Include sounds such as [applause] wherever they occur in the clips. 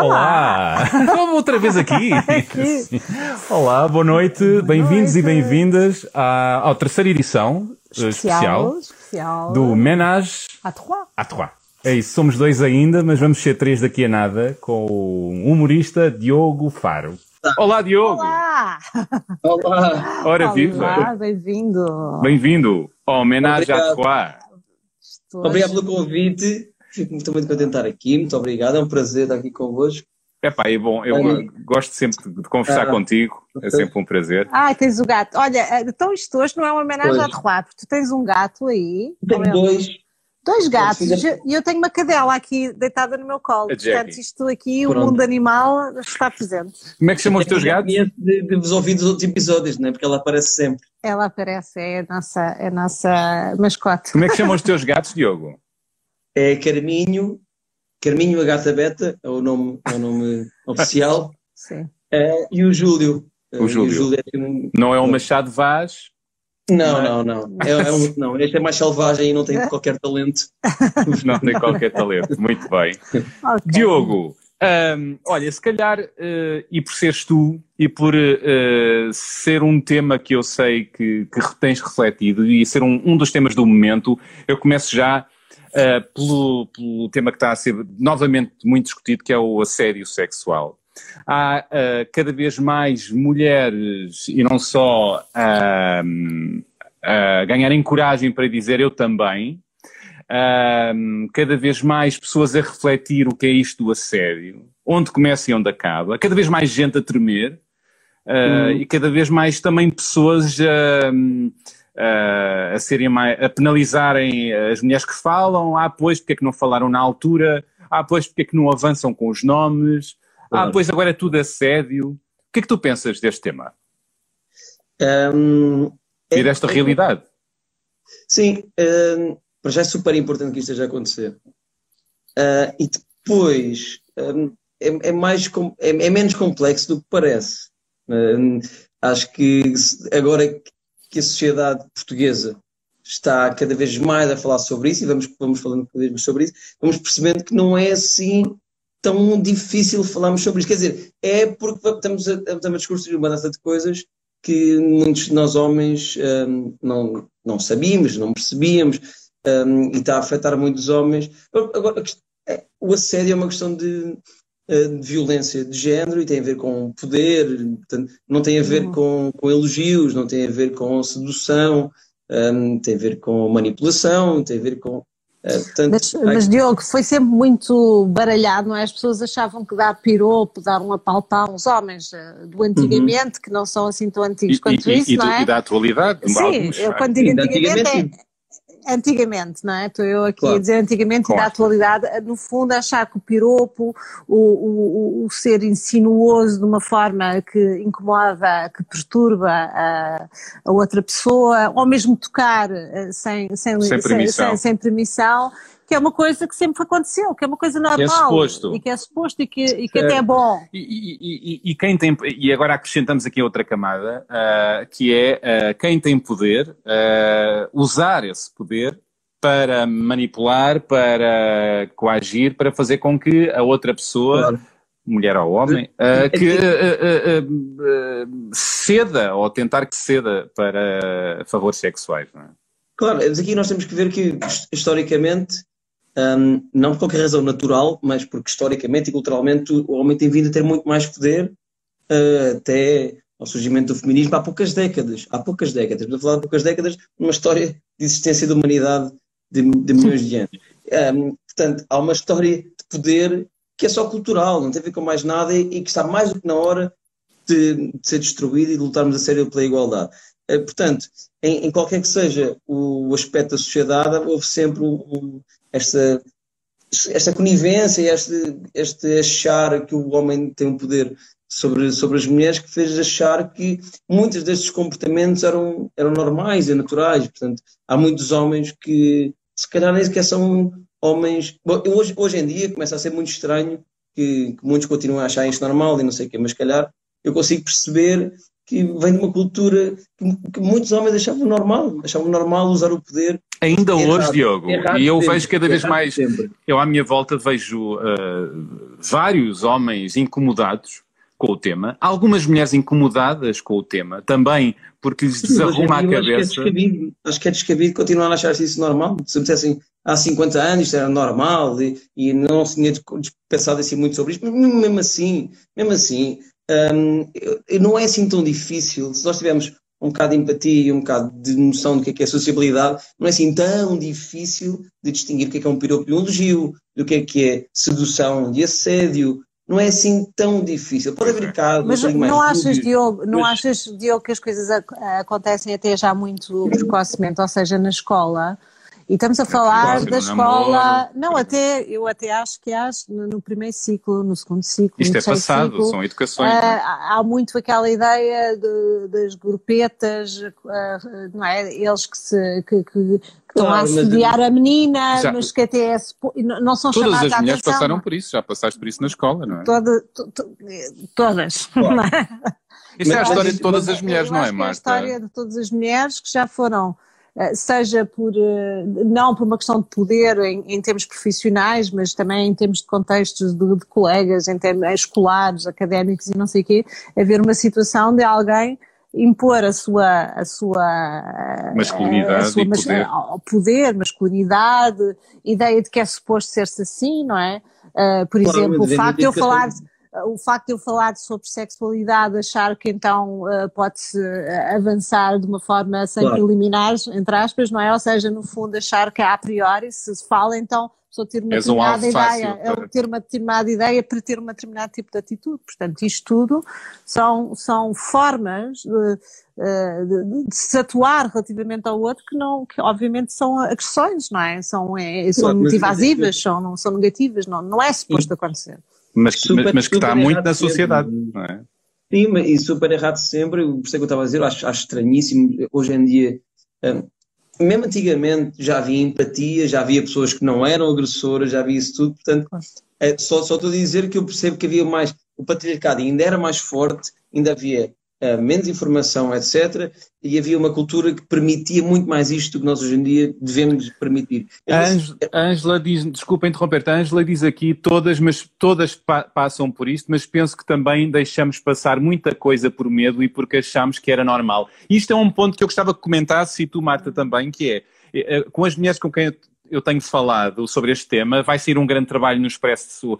Olá! Olá. [laughs] Outra vez aqui. aqui. Olá, boa noite, bem-vindos e bem-vindas à, à, terceira edição especial, especial, especial. do Ménage à Trois. À Trois. É isso, somos dois ainda, mas vamos ser três daqui a nada com o humorista Diogo Faro. Olá, Diogo! Olá! Olá! Ora, Olá, viva! Bem-vindo! Bem-vindo ao Ménage à Trois. Obrigado pelo convite. Fico muito, muito contente de estar aqui. Muito obrigado. É um prazer estar aqui convosco. É pá, é bom. Eu gosto sempre de conversar ah, contigo. É sempre um prazer. Ah, tens o gato. Olha, então isto hoje não é uma homenagem ao Terroir, porque tu tens um gato aí. Tenho é? dois. Dois gatos. E eu tenho uma cadela aqui deitada no meu colo. Portanto, isto aqui, Pronto. o mundo animal está presente. Como é que chamam os teus gatos? De, de vos ouvir dos outros episódios, não é? Porque ela aparece sempre. Ela aparece, é a nossa, é a nossa mascote. Como é que chamam os teus gatos, Diogo? É Carminho, Carminho a Gata Beta, é o nome, é o nome [laughs] oficial. Sim. É, e o Júlio. O Júlio. O Júlio é um... Não é o Machado Vaz? Não, não, não. É, é um, não. Este é mais selvagem e não tem qualquer talento. [laughs] não tem qualquer talento. Muito bem. Okay. Diogo, um, olha, se calhar, uh, e por seres tu, e por uh, ser um tema que eu sei que, que tens refletido, e ser um, um dos temas do momento, eu começo já uh, pelo, pelo tema que está a ser novamente muito discutido, que é o assédio sexual há uh, cada vez mais mulheres, e não só, uh, uh, ganharem coragem para dizer eu também, cada vez mais pessoas a refletir o que é isto do assédio, onde começa e onde acaba, cada vez mais gente a tremer, hum. e cada vez mais também pessoas a serem mais, a penalizarem as mulheres que falam, ah, pois, porque é que não falaram na altura, ah, pois, porque é que não avançam com os nomes, ah, pois agora é tudo assédio. O que é que tu pensas deste tema? Um, e desta é, realidade? Sim, um, para já é super importante que isto esteja a acontecer. Uh, e depois um, é, é, mais, é, é, menos complexo do que parece. acho que agora que a sociedade portuguesa está cada vez mais a falar sobre isso, e vamos, vamos falando cada vez mais sobre isso, vamos percebendo que não é assim tão difícil falarmos sobre isso. Quer dizer, é porque estamos a, estamos a discutir uma data de coisas que muitos de nós homens um, não, não sabíamos, não percebíamos, um, e está a afetar muitos homens. Agora, é, o assédio é uma questão de, hum, de, violência de género e tem a ver com poder, portanto, não tem a ver uhum. com, com elogios, não tem a ver com sedução, um, tem a ver com manipulação, tem a ver com é, portanto, mas, mas, Diogo, foi sempre muito baralhado, não é? As pessoas achavam que dar piropo, dar um apalpão, os homens eh, do antigamente, uhum. que não são assim tão antigos e, quanto e, isso, e não é? E da atualidade, Sim, alguns, eu quando digo antigamente, antigamente é, antigamente, não é? Estou eu aqui claro. a dizer antigamente claro. e da atualidade, no fundo achar que o piropo, o, o, o, ser insinuoso de uma forma que incomoda, que perturba a, a outra pessoa, ou mesmo tocar eh, sem, sem, sem, permissão. sem, sem permissão que é uma coisa que sempre aconteceu, que é uma coisa normal. Que é suposto. E que é suposto e que, e que até é bom. E, e, e, quem tem, e agora acrescentamos aqui outra camada, uh, que é uh, quem tem poder, uh, usar esse poder para manipular, para coagir, para fazer com que a outra pessoa, claro. mulher ou homem, que ceda ou tentar que ceda para favores sexuais. Não é? Claro, mas aqui nós temos que ver que historicamente um, não por qualquer razão natural, mas porque historicamente e culturalmente o homem tem vindo a ter muito mais poder uh, até ao surgimento do feminismo há poucas décadas. Há poucas décadas, estamos a falar de poucas décadas, uma história de existência da humanidade de, de milhões de anos. Um, portanto, há uma história de poder que é só cultural, não tem a ver com mais nada e, que está mais do que na hora de, de ser destruída e de lutarmos a sério pela igualdade. Uh, portanto, em, em, qualquer que seja o aspecto da sociedade, houve sempre um, esta, esta conivência, este, este achar que o homem tem um poder sobre, sobre as mulheres que fez achar que muitos destes comportamentos eram, eram normais e naturais. Portanto, há muitos homens que se calhar nem sequer são homens. Bom, hoje, hoje em dia começa a ser muito estranho que, que muitos continuam a achar isto normal e não sei o quê, mas se calhar eu consigo perceber que vem de uma cultura que, que muitos homens achavam normal, achavam normal usar o poder. Ainda hoje, errado, Diogo, errado e eu sempre, vejo cada vez mais, sempre. eu à minha volta vejo uh, vários homens incomodados com o tema, algumas mulheres incomodadas com o tema, também porque lhes desarruma a cabeça. Acho que, é descabido, acho que é descabido continuar a achar isso normal. Se me dissessem há 50 anos isto era normal e, e não se tinha pensado assim muito sobre isto, mas mesmo assim, mesmo assim, um, não é assim tão difícil. Se nós tivermos um bocado de empatia e um bocado de noção do que é, que é sociabilidade, não é assim tão difícil de distinguir o que é, que é um piropo e um elogio, do que é que é sedução e assédio, não é assim tão difícil. Pode haver casos. Mas não achas, Diogo, não mas... achas, Diogo, que as coisas acontecem até já muito precocemente, ou seja, na escola? E estamos a falar da escola. Não, até, eu até acho que há no primeiro ciclo, no segundo ciclo. Isto é passado, ciclo, são educações. Uh, há muito aquela ideia de, das grupetas, uh, não é? Eles que, se, que, que, que estão a assediar a menina, já, mas que até é, não são todas chamadas Todas as mulheres passaram por isso, já passaste por isso na escola, não é? Toda, to, to, todas. [laughs] Claro. Isto é a história de todas as mulheres, não é, Marta? É a história de todas as mulheres que já foram seja por, eh, não por uma questão de poder em, em termos profissionais, mas também em termos de contextos de, de colegas, em termos escolares, académicos e não sei o quê, haver uma situação de alguém impor a sua, a sua masculinidade a sua, e poder. poder, masculinidade, ideia de que é suposto ser-se assim, não é? Uh, por exemplo, o facto de eu falar o facto de eu falar sobre sexualidade, achar que então uh, pode-se uh, avançar de uma forma sem claro. preliminares, entre aspas, não é? Ou seja, no fundo, achar que a priori, se se fala, então só ter uma determinada um ideia, para... ter uma determinada ideia para ter um determinado tipo de atitude. Portanto, isto tudo são, são formas de, de, de, se atuar relativamente ao outro que não, que obviamente são agressões, não é? São, é, são claro, motivasivas, são, não, são negativas, não, não é suposto acontecer mas, super, mas que está muito na sociedade, sempre. não é? Sim, e super errado sempre, por isso é que eu estava a dizer, acho, acho estranhíssimo, hoje em dia, um, mesmo antigamente já havia empatia, já havia pessoas que não eram agressoras, já havia isso tudo, portanto, é, só, só estou a dizer que eu percebo que havia mais, o patriarcado ainda era mais forte, ainda havia menos informação, etc. E havia uma cultura que permitia muito mais isto do que nós hoje em dia devemos permitir. Ângela diz, desculpa interromper-te, a Ângela diz aqui todas, mas todas pa passam por isto, mas penso que também deixamos passar muita coisa por medo e porque achamos que era normal. Isto é um ponto que eu gostava que comentasse, e tu, Marta, também, que é, eh, com as mulheres com quem eu eu tenho falado sobre este tema. Vai sair um grande trabalho no Expresso uh, uh,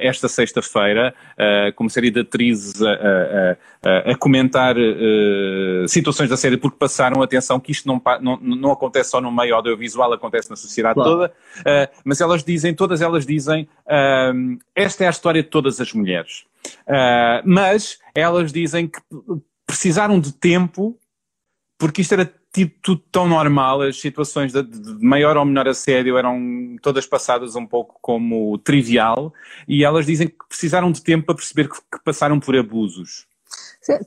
esta sexta-feira, uh, com uma série de atrizes a, comentar situações da série, porque passaram atenção que isto não, não, não acontece só no meio audiovisual, acontece na sociedade claro. toda. mas elas dizem, todas elas dizem, esta é a história de todas as mulheres. mas elas dizem que precisaram de tempo, porque isto era tido tudo tão normal, as situações de, de, maior ou menor assédio eram todas passadas um pouco como trivial, e elas dizem que precisaram de tempo para perceber que, que passaram por abusos.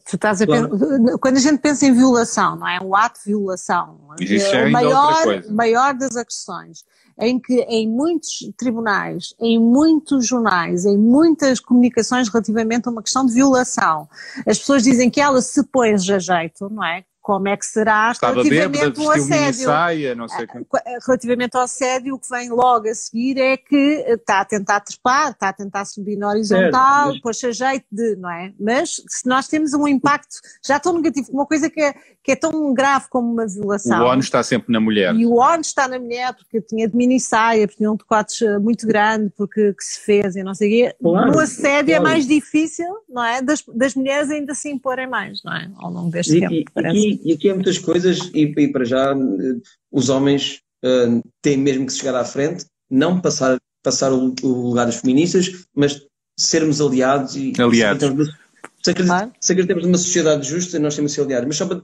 Tu estás a claro. quando a gente pensa em violação, não é? Um ato de violação, é maior, maior das agressões, em que em muitos tribunais, em muitos jornais, em muitas comunicações relativamente a uma questão de violação, as pessoas dizem que ela se põe a jeito, não é? Como é que será Estava relativamente ao assédio. Saia, não sei ah, relativamente ao assédio, o que vem logo a seguir é que está a tentar trepar, está a tentar subir na horizontal, é, mas... a jeito de, não é? Mas se nós temos um impacto já tão negativo, uma coisa que é, que é tão grave como uma violação. O ONU está sempre na mulher. E o ONU está na mulher porque tinha de mini saia, porque tinha um decote muito grande, porque que se fez e não sei o quê. Claro, no assédio é claro. é mais difícil, não é? Das, das mulheres ainda se imporem mais, não é? Ao longo deste e, tempo, e, parece. E, e aqui há muitas coisas, e, e para já eh, os homens uh, têm mesmo que chegar à frente, não passar, passar o, o lugar dos feministas, mas sermos aliados e aliados. Se, acreditamos, se acreditamos numa sociedade justa, nós temos que ser aliados. Mas só para,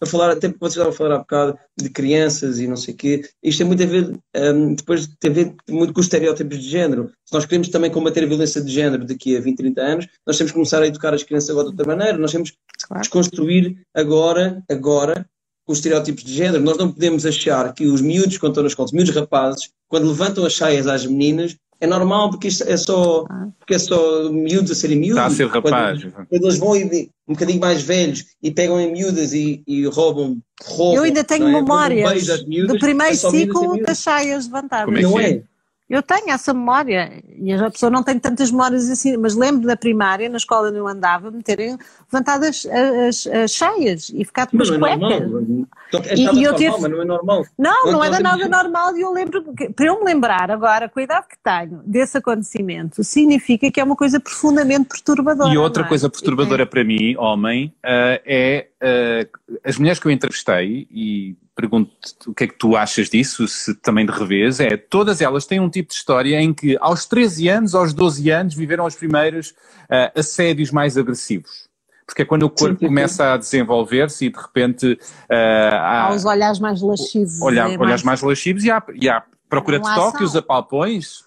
para falar, até porque vocês estavam a falar há bocado de crianças e não sei o quê, isto tem muito a ver, um, depois tem a ver muito com os estereótipos de género. Se nós queremos também combater a violência de género daqui a 20, 30 anos, nós temos que começar a educar as crianças agora de outra maneira. Nós temos que claro. desconstruir agora, agora, os estereótipos de género. Nós não podemos achar que os miúdos, quando estão na escola, os miúdos rapazes, quando levantam as saias às meninas, é normal porque isto é só, porque é só miúdos a serem miúdos. Está a ser rapaz. Quando, quando eles vão e, um bocadinho mais velhos e pegam em miúdas e, e roubam, roubam. Eu ainda tenho é? memórias do primeiro é ciclo das chaias levantadas. Como é que não é? É? Eu tenho essa memória, e a pessoa não tem tantas memórias assim, mas lembro da primária, na escola onde eu andava, me terem levantado as, as, as cheias e ficado com as não cuecas. É normal. Então, é e, e eu tive... mas não é normal. Não, não, não era nada normal e eu lembro, para eu me lembrar agora, com a idade que tenho desse acontecimento, significa que é uma coisa profundamente perturbadora. E outra é? coisa perturbadora é. para mim, homem, uh, é uh, as mulheres que eu entrevistei e pergunto o que é que tu achas disso, se também de revés, é todas elas têm um tipo de história em que aos 13 anos, aos 12 anos, viveram os primeiros uh, assédios mais agressivos. Porque é quando o corpo sim, começa a desenvolver-se e de repente uh, há, há os olhares mais lascivos. Olhar, é olhares mais... mais lascivos e há, e há procura de toque, os apalpões,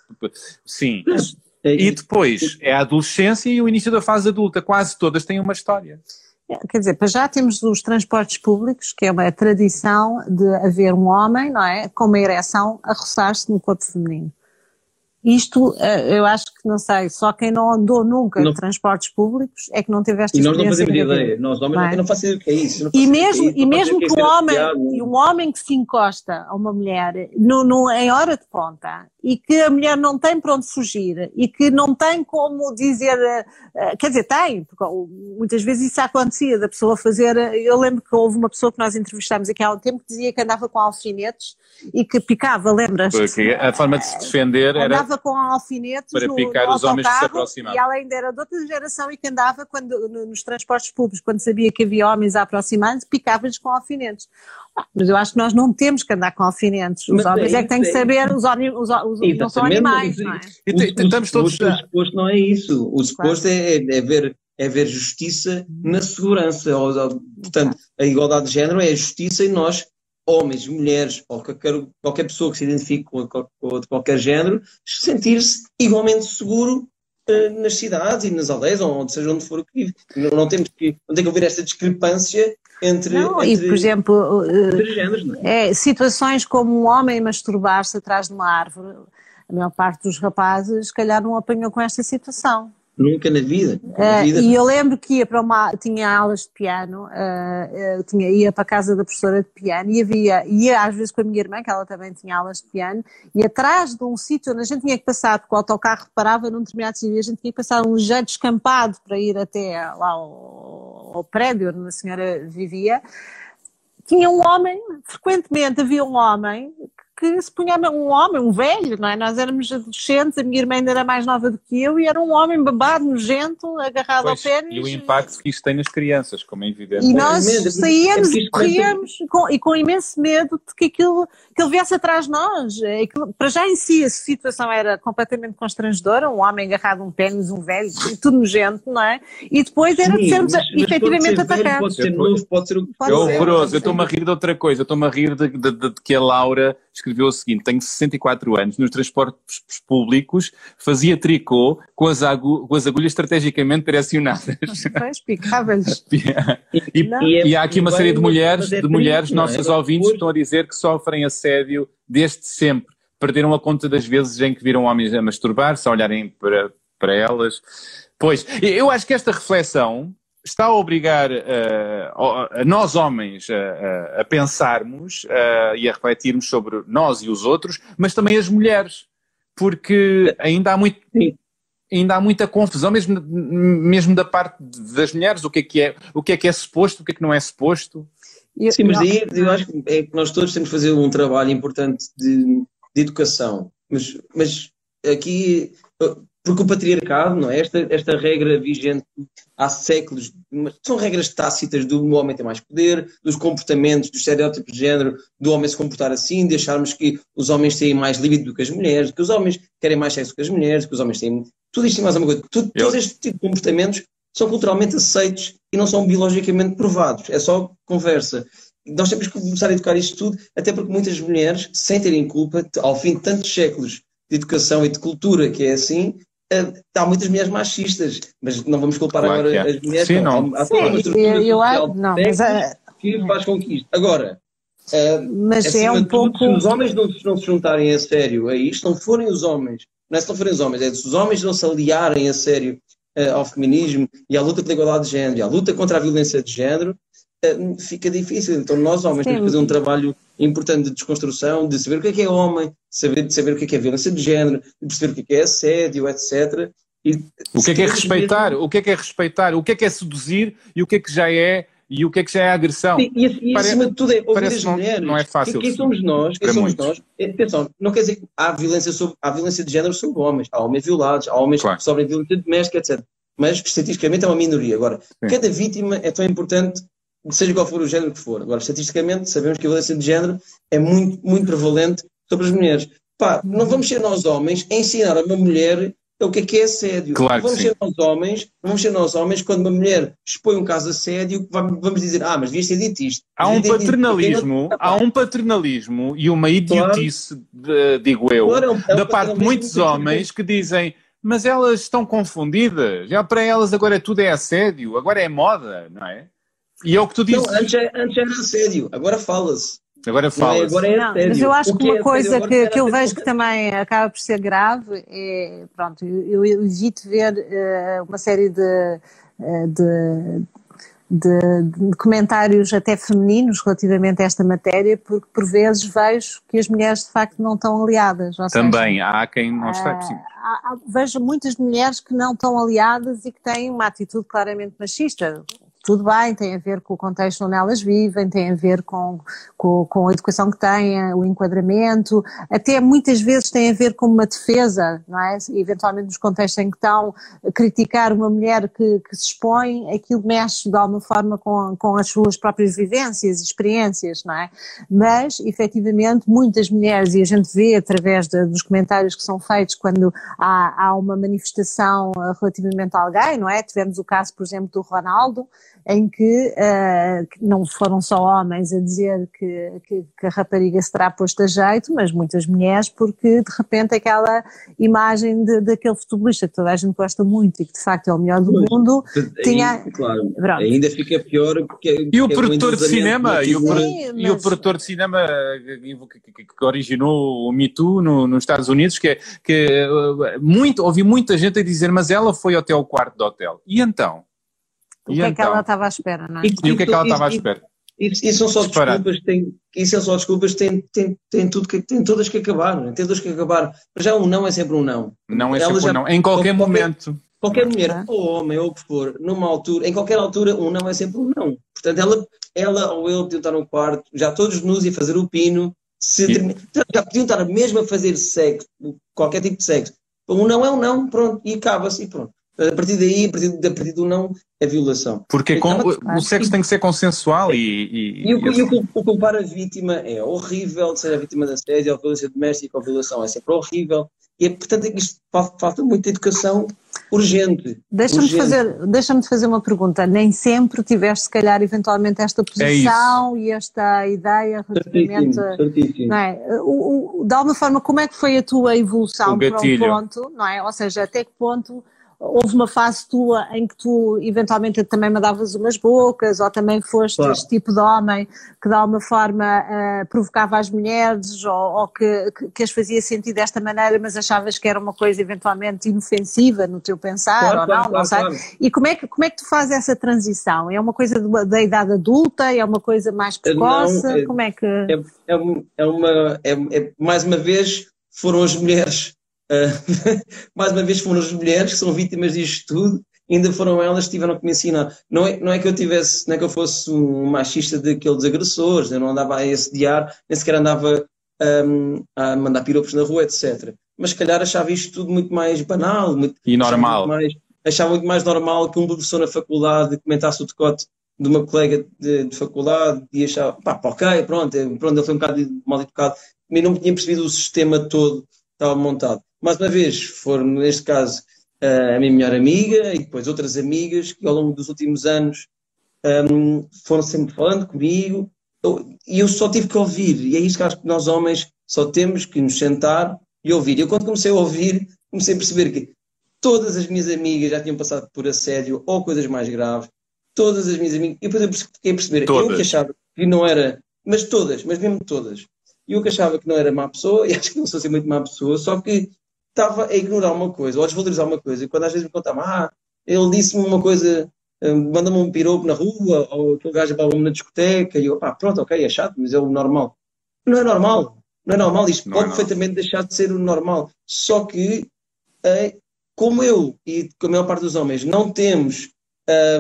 sim. É e depois é a adolescência e o início da fase adulta, quase todas têm uma história. Quer dizer, para já temos os transportes públicos, que é uma tradição de haver um homem, não é, com uma ereção a roçar-se no corpo feminino. Isto, eh, eu acho que não sei, só quem não andou nunca não. em transportes públicos é que não teve esta experiência. E nós não fazemos ideia, nós homens não, é? não fazemos ideia o que é isso. E mesmo, que, é e mesmo que, um homem, um homem que se encosta a uma mulher no, no, em hora de ponta e que a mulher não tem para onde fugir e que não tem como dizer, uh, quer dizer, tem, porque muitas vezes isso acontecia, da pessoa fazer, eu lembro que houve uma pessoa que nós entrevistámos aqui há um tempo que dizia que andava com alfinetes e que picava, lembras? Porque a forma de se defender era... Andava com alfinetes para no, picar no os homens que se aproximavam. E além era de outra geração e que andava quando, nos transportes públicos, quando sabia que havia homens a aproximar-se, picava-lhes com alfinetes. Mas eu acho que nós não temos que andar com alfinetes. Os mas homens é, é que têm que saber, os homens os, os, não são animais, não é? E tentamos todos. O suposto não é isso. O suposto é, é, ver, é ver justiça na segurança. Portanto, a igualdade de género é a justiça e nós, homens, mulheres, ou qualquer, qualquer pessoa que se identifique com, com, com qualquer género, sentir-se igualmente seguro uh, nas cidades e nas aldeias, ou onde seja onde for que vive. Não, não, temos que, não tem que haver esta discrepância entre, não, entre, e por exemplo, entre géneros, é? é? situações como um homem masturbar-se atrás de uma árvore, a maior parte dos rapazes, se calhar, não apanhou com esta situação. Nunca na vida. Na uh, vida. E eu lembro que ia para uma, tinha aulas de piano, uh, tinha, ia para a casa da professora de piano e havia, ia às vezes com a minha irmã, que ela também tinha aulas de piano, e atrás de um sítio onde a gente tinha que passar, porque o autocarro parava num determinado sítio, a gente tinha que passar um jeito descampado para ir até lá ao, ao prédio onde a senhora vivia, tinha um homem, frequentemente havia um homem que se punha um homem, um velho, não é? Nós éramos adolescentes, a minha irmã ainda era mais nova do que eu e era um homem babado, nojento, agarrado pois, ao pênis. E o impacto que isso tem nas crianças, como é evidente. E nós é saíamos e corríamos com, e com imenso medo de que aquilo que ele viesse atrás de nós. É aquilo, para já em si a situação era completamente constrangedora, um homem agarrado a um pênis, um velho, tudo nojento, não é? E depois era Sim, de sermos mas, mas efetivamente atacados. Pode ser novo, pode ser o que É horroroso, eu estou-me a rir de outra coisa, eu estou-me a rir de, de, de, de que a Laura escreveu o seguinte: tenho 64 anos, nos transportes públicos fazia tricô com as, com as agulhas estrategicamente direcionadas. Pois, [laughs] e, e, e, há aqui uma série de mulheres, de mulheres, nossas ouvintes, que estão a dizer que sofrem assédio desde sempre. Perderam a conta das vezes em que viram homens a masturbar-se, a olharem para, para elas. Pois, eu acho que esta reflexão está a obrigar uh, nós homens a, a pensarmos uh, e a refletirmos sobre nós e os outros, mas também as mulheres, porque ainda há muito. Ainda há muita confusão, mesmo, mesmo da parte das mulheres, o que é que é, o que é que é suposto, o que é que não é suposto. Sim, mas daí eu acho que, é que nós todos temos que fazer um trabalho importante de, de educação. Mas, mas aqui porque o patriarcado, não é? Esta, esta regra vigente há séculos, são regras tácitas do homem ter mais poder, dos comportamentos, dos estereótipos de género, do homem se comportar assim, de acharmos que os homens têm mais libido do que as mulheres, que os homens querem mais sexo que as mulheres, que os homens têm. Tudo isto e mais uma coisa. Tudo, Todos estes tipos de comportamentos são culturalmente aceitos e não são biologicamente provados. É só conversa. Nós temos que começar a educar isto tudo, até porque muitas mulheres, sem terem culpa, ao fim de tantos séculos de educação e de cultura que é assim, há muitas mulheres machistas, mas não vamos culpar claro agora é. as mulheres. Sim, não. Há, há estrutura eu, eu, não, mas, uh, que faz com que isto. Agora, uh, mas é um pouco. Tudo, se os homens não, não se juntarem a sério a isto, não forem os homens não é se não forem os homens, é se os homens não se aliarem a sério uh, ao feminismo e à luta pela igualdade de género e à luta contra a violência de género, fica difícil. Então nós homens Sim. temos que fazer um trabalho importante de desconstrução, de saber o que é que é homem, saber, de saber o que é que é violência de género, de perceber o que é que é assédio, etc. E, o que é que é respeitar? Mesmo... O que é que é respeitar? O que é que é seduzir e o que é que já é e o que é que já é agressão? E, e, e acima de tudo é ouvir as mulheres. Não, não é fácil. Quem somos nós? Quem somos nós? É, atenção, não quer dizer que há violência, sobre, há violência de género sobre homens. Há homens violados, há homens claro. que sofrem violência doméstica, etc. Mas estatisticamente é uma minoria. Agora, Sim. cada vítima é tão importante, seja qual for o género que for. Agora, estatisticamente, sabemos que a violência de género é muito, muito prevalente sobre as mulheres. Pá, não vamos ser nós homens a ensinar a uma mulher o que é que é assédio. Claro vamos ser nós homens, vamos ser nós homens quando uma mulher expõe um caso de assédio, vamos dizer, ah, mas devias ter dito isto. Há um paternalismo, há um paternalismo e uma idiotice, claro. digo eu, claro, é um, é um da parte de muitos homens que dizem mas elas estão confundidas, já para elas agora tudo é assédio, agora é moda, não é? E é o que tu dizes. Não, antes, é, antes era assédio, agora fala-se. Agora fala. Agora é não, mas eu acho que uma é coisa que, que eu vejo que também acaba por ser grave é, pronto, eu, eu evito ver uh, uma série de, uh, de, de, de, comentários até femininos relativamente a esta matéria, porque por vezes vejo que as mulheres de facto não estão aliadas. Também, seja, há quem não está, uh, há, vejo muitas mulheres que não estão aliadas e que têm uma atitude claramente machista tudo bem, tem a ver com o contexto onde elas vivem, tem a ver com, com, com, a educação que têm, o enquadramento, até muitas vezes tem a ver com uma defesa, não é? Eventualmente nos contextos em que estão, criticar uma mulher que, que se expõe, aquilo mexe de alguma forma com, com as suas próprias vivências e experiências, não é? Mas, efetivamente, muitas mulheres, e a gente vê através de, dos comentários que são feitos quando há, há uma manifestação relativamente a alguém, não é? Tivemos o caso, por exemplo, do Ronaldo, em que uh, não foram só homens a dizer que, que, que, a rapariga se terá posto a jeito, mas muitas mulheres, porque de repente aquela imagem de, daquele futebolista que toda a gente gosta muito e que de facto é o melhor do pois, mundo, tinha. Claro, ainda fica pior porque. E o produtor de cinema, e o, Sim, mas... e o produtor de cinema que, que originou o Me Too no, nos Estados Unidos, que, que muito, ouvi muita gente a dizer, mas ela foi até o quarto do hotel. E então? O que é que ela então? estava à espera, não é? E, e o que é que ela estava à espera? E, são só desculpas, tem, isso são só desculpas, tem, tem, tem, tudo que, tem todas que acabar, é? tem todas que acabar. Mas já um não é sempre um não. Não é sempre já, um não, em qualquer, qualquer momento. Qualquer mulher, ou homem, ou o que for, numa altura, em qualquer altura, um não é sempre um não. Portanto, ela, ela ou ele podiam estar no quarto, já todos nus e fazer o pino, se e... já podiam estar mesmo a fazer sexo, qualquer tipo de sexo. Um não é um não, pronto, e acaba-se e pronto. A partir daí, a partir, a partir do não, é violação. Porque é com, o sexo tem que ser consensual e. E, e, o, e o, o culpar a vítima é horrível, seja a vítima da assédio, ou violência doméstica ou violação, é sempre horrível. E é, portanto, é isto falta muita educação urgente. Deixa-me fazer, deixa fazer uma pergunta. Nem sempre tiveste, se calhar, eventualmente esta é posição é e esta ideia relativamente. Certíssimo, certíssimo. Não é? o, o, de alguma forma, como é que foi a tua evolução para um ponto, não é? Ou seja, até que ponto houve uma fase tua em que tu eventualmente também mandavas umas bocas ou também foste claro. este tipo de homem que de alguma forma uh, provocava as mulheres ou, ou que, que, que, as fazia sentir desta maneira mas achavas que era uma coisa eventualmente inofensiva no teu pensar claro, ou não, claro, não sei. E como é, que, como é que tu fazes essa transição? É uma coisa de, da idade adulta? É uma coisa mais precoce? Não, é, como é que... É, é, é uma, é, é, mais uma vez foram as mulheres Uh, [laughs] mais uma vez foram as mulheres que são vítimas disto tudo, ainda foram elas que tiveram que me ensinar. Não é, não é que eu tivesse, não é que eu fosse um machista daqueles agressores, eu não andava a assediar, nem sequer andava um, a mandar piropos na rua, etc. Mas se calhar achava isto tudo muito mais banal. Muito, e normal. Achava muito, mais, achava muito mais normal que um professor na faculdade comentasse o decote de uma colega de, de faculdade e achava, pá, ok, pronto, é, pronto, ele foi um bocado mal educado, mas não tinha percebido o sistema todo estava montado mais uma vez, foram, neste caso, a minha melhor amiga e depois outras amigas que ao longo dos últimos anos um, foram sempre falando comigo e eu só tive que ouvir. E é isso que acho que nós homens só temos que nos sentar e ouvir. E eu, quando comecei a ouvir, comecei a perceber que todas as minhas amigas já tinham passado por assédio ou coisas mais graves. Todas as minhas amigas. E depois eu fiquei a perceber. Todas. Eu que achava que não era. Mas todas, mas mesmo todas. E eu que achava que não era má pessoa, [laughs] e acho que não sou assim muito má pessoa, só que estava a ignorar uma coisa, ou a desvalorizar uma coisa, e quando às vezes me contavam, ah, ele disse-me uma coisa, eh, manda-me um piropo na rua, ou aquele gajo balou-me na discoteca, e eu, pá, pronto, ok, é chato, mas é o normal. Não é normal, não é normal, isto não pode é perfeitamente deixar de ser o normal. Só que, é, como eu e com a maior parte dos homens não temos a,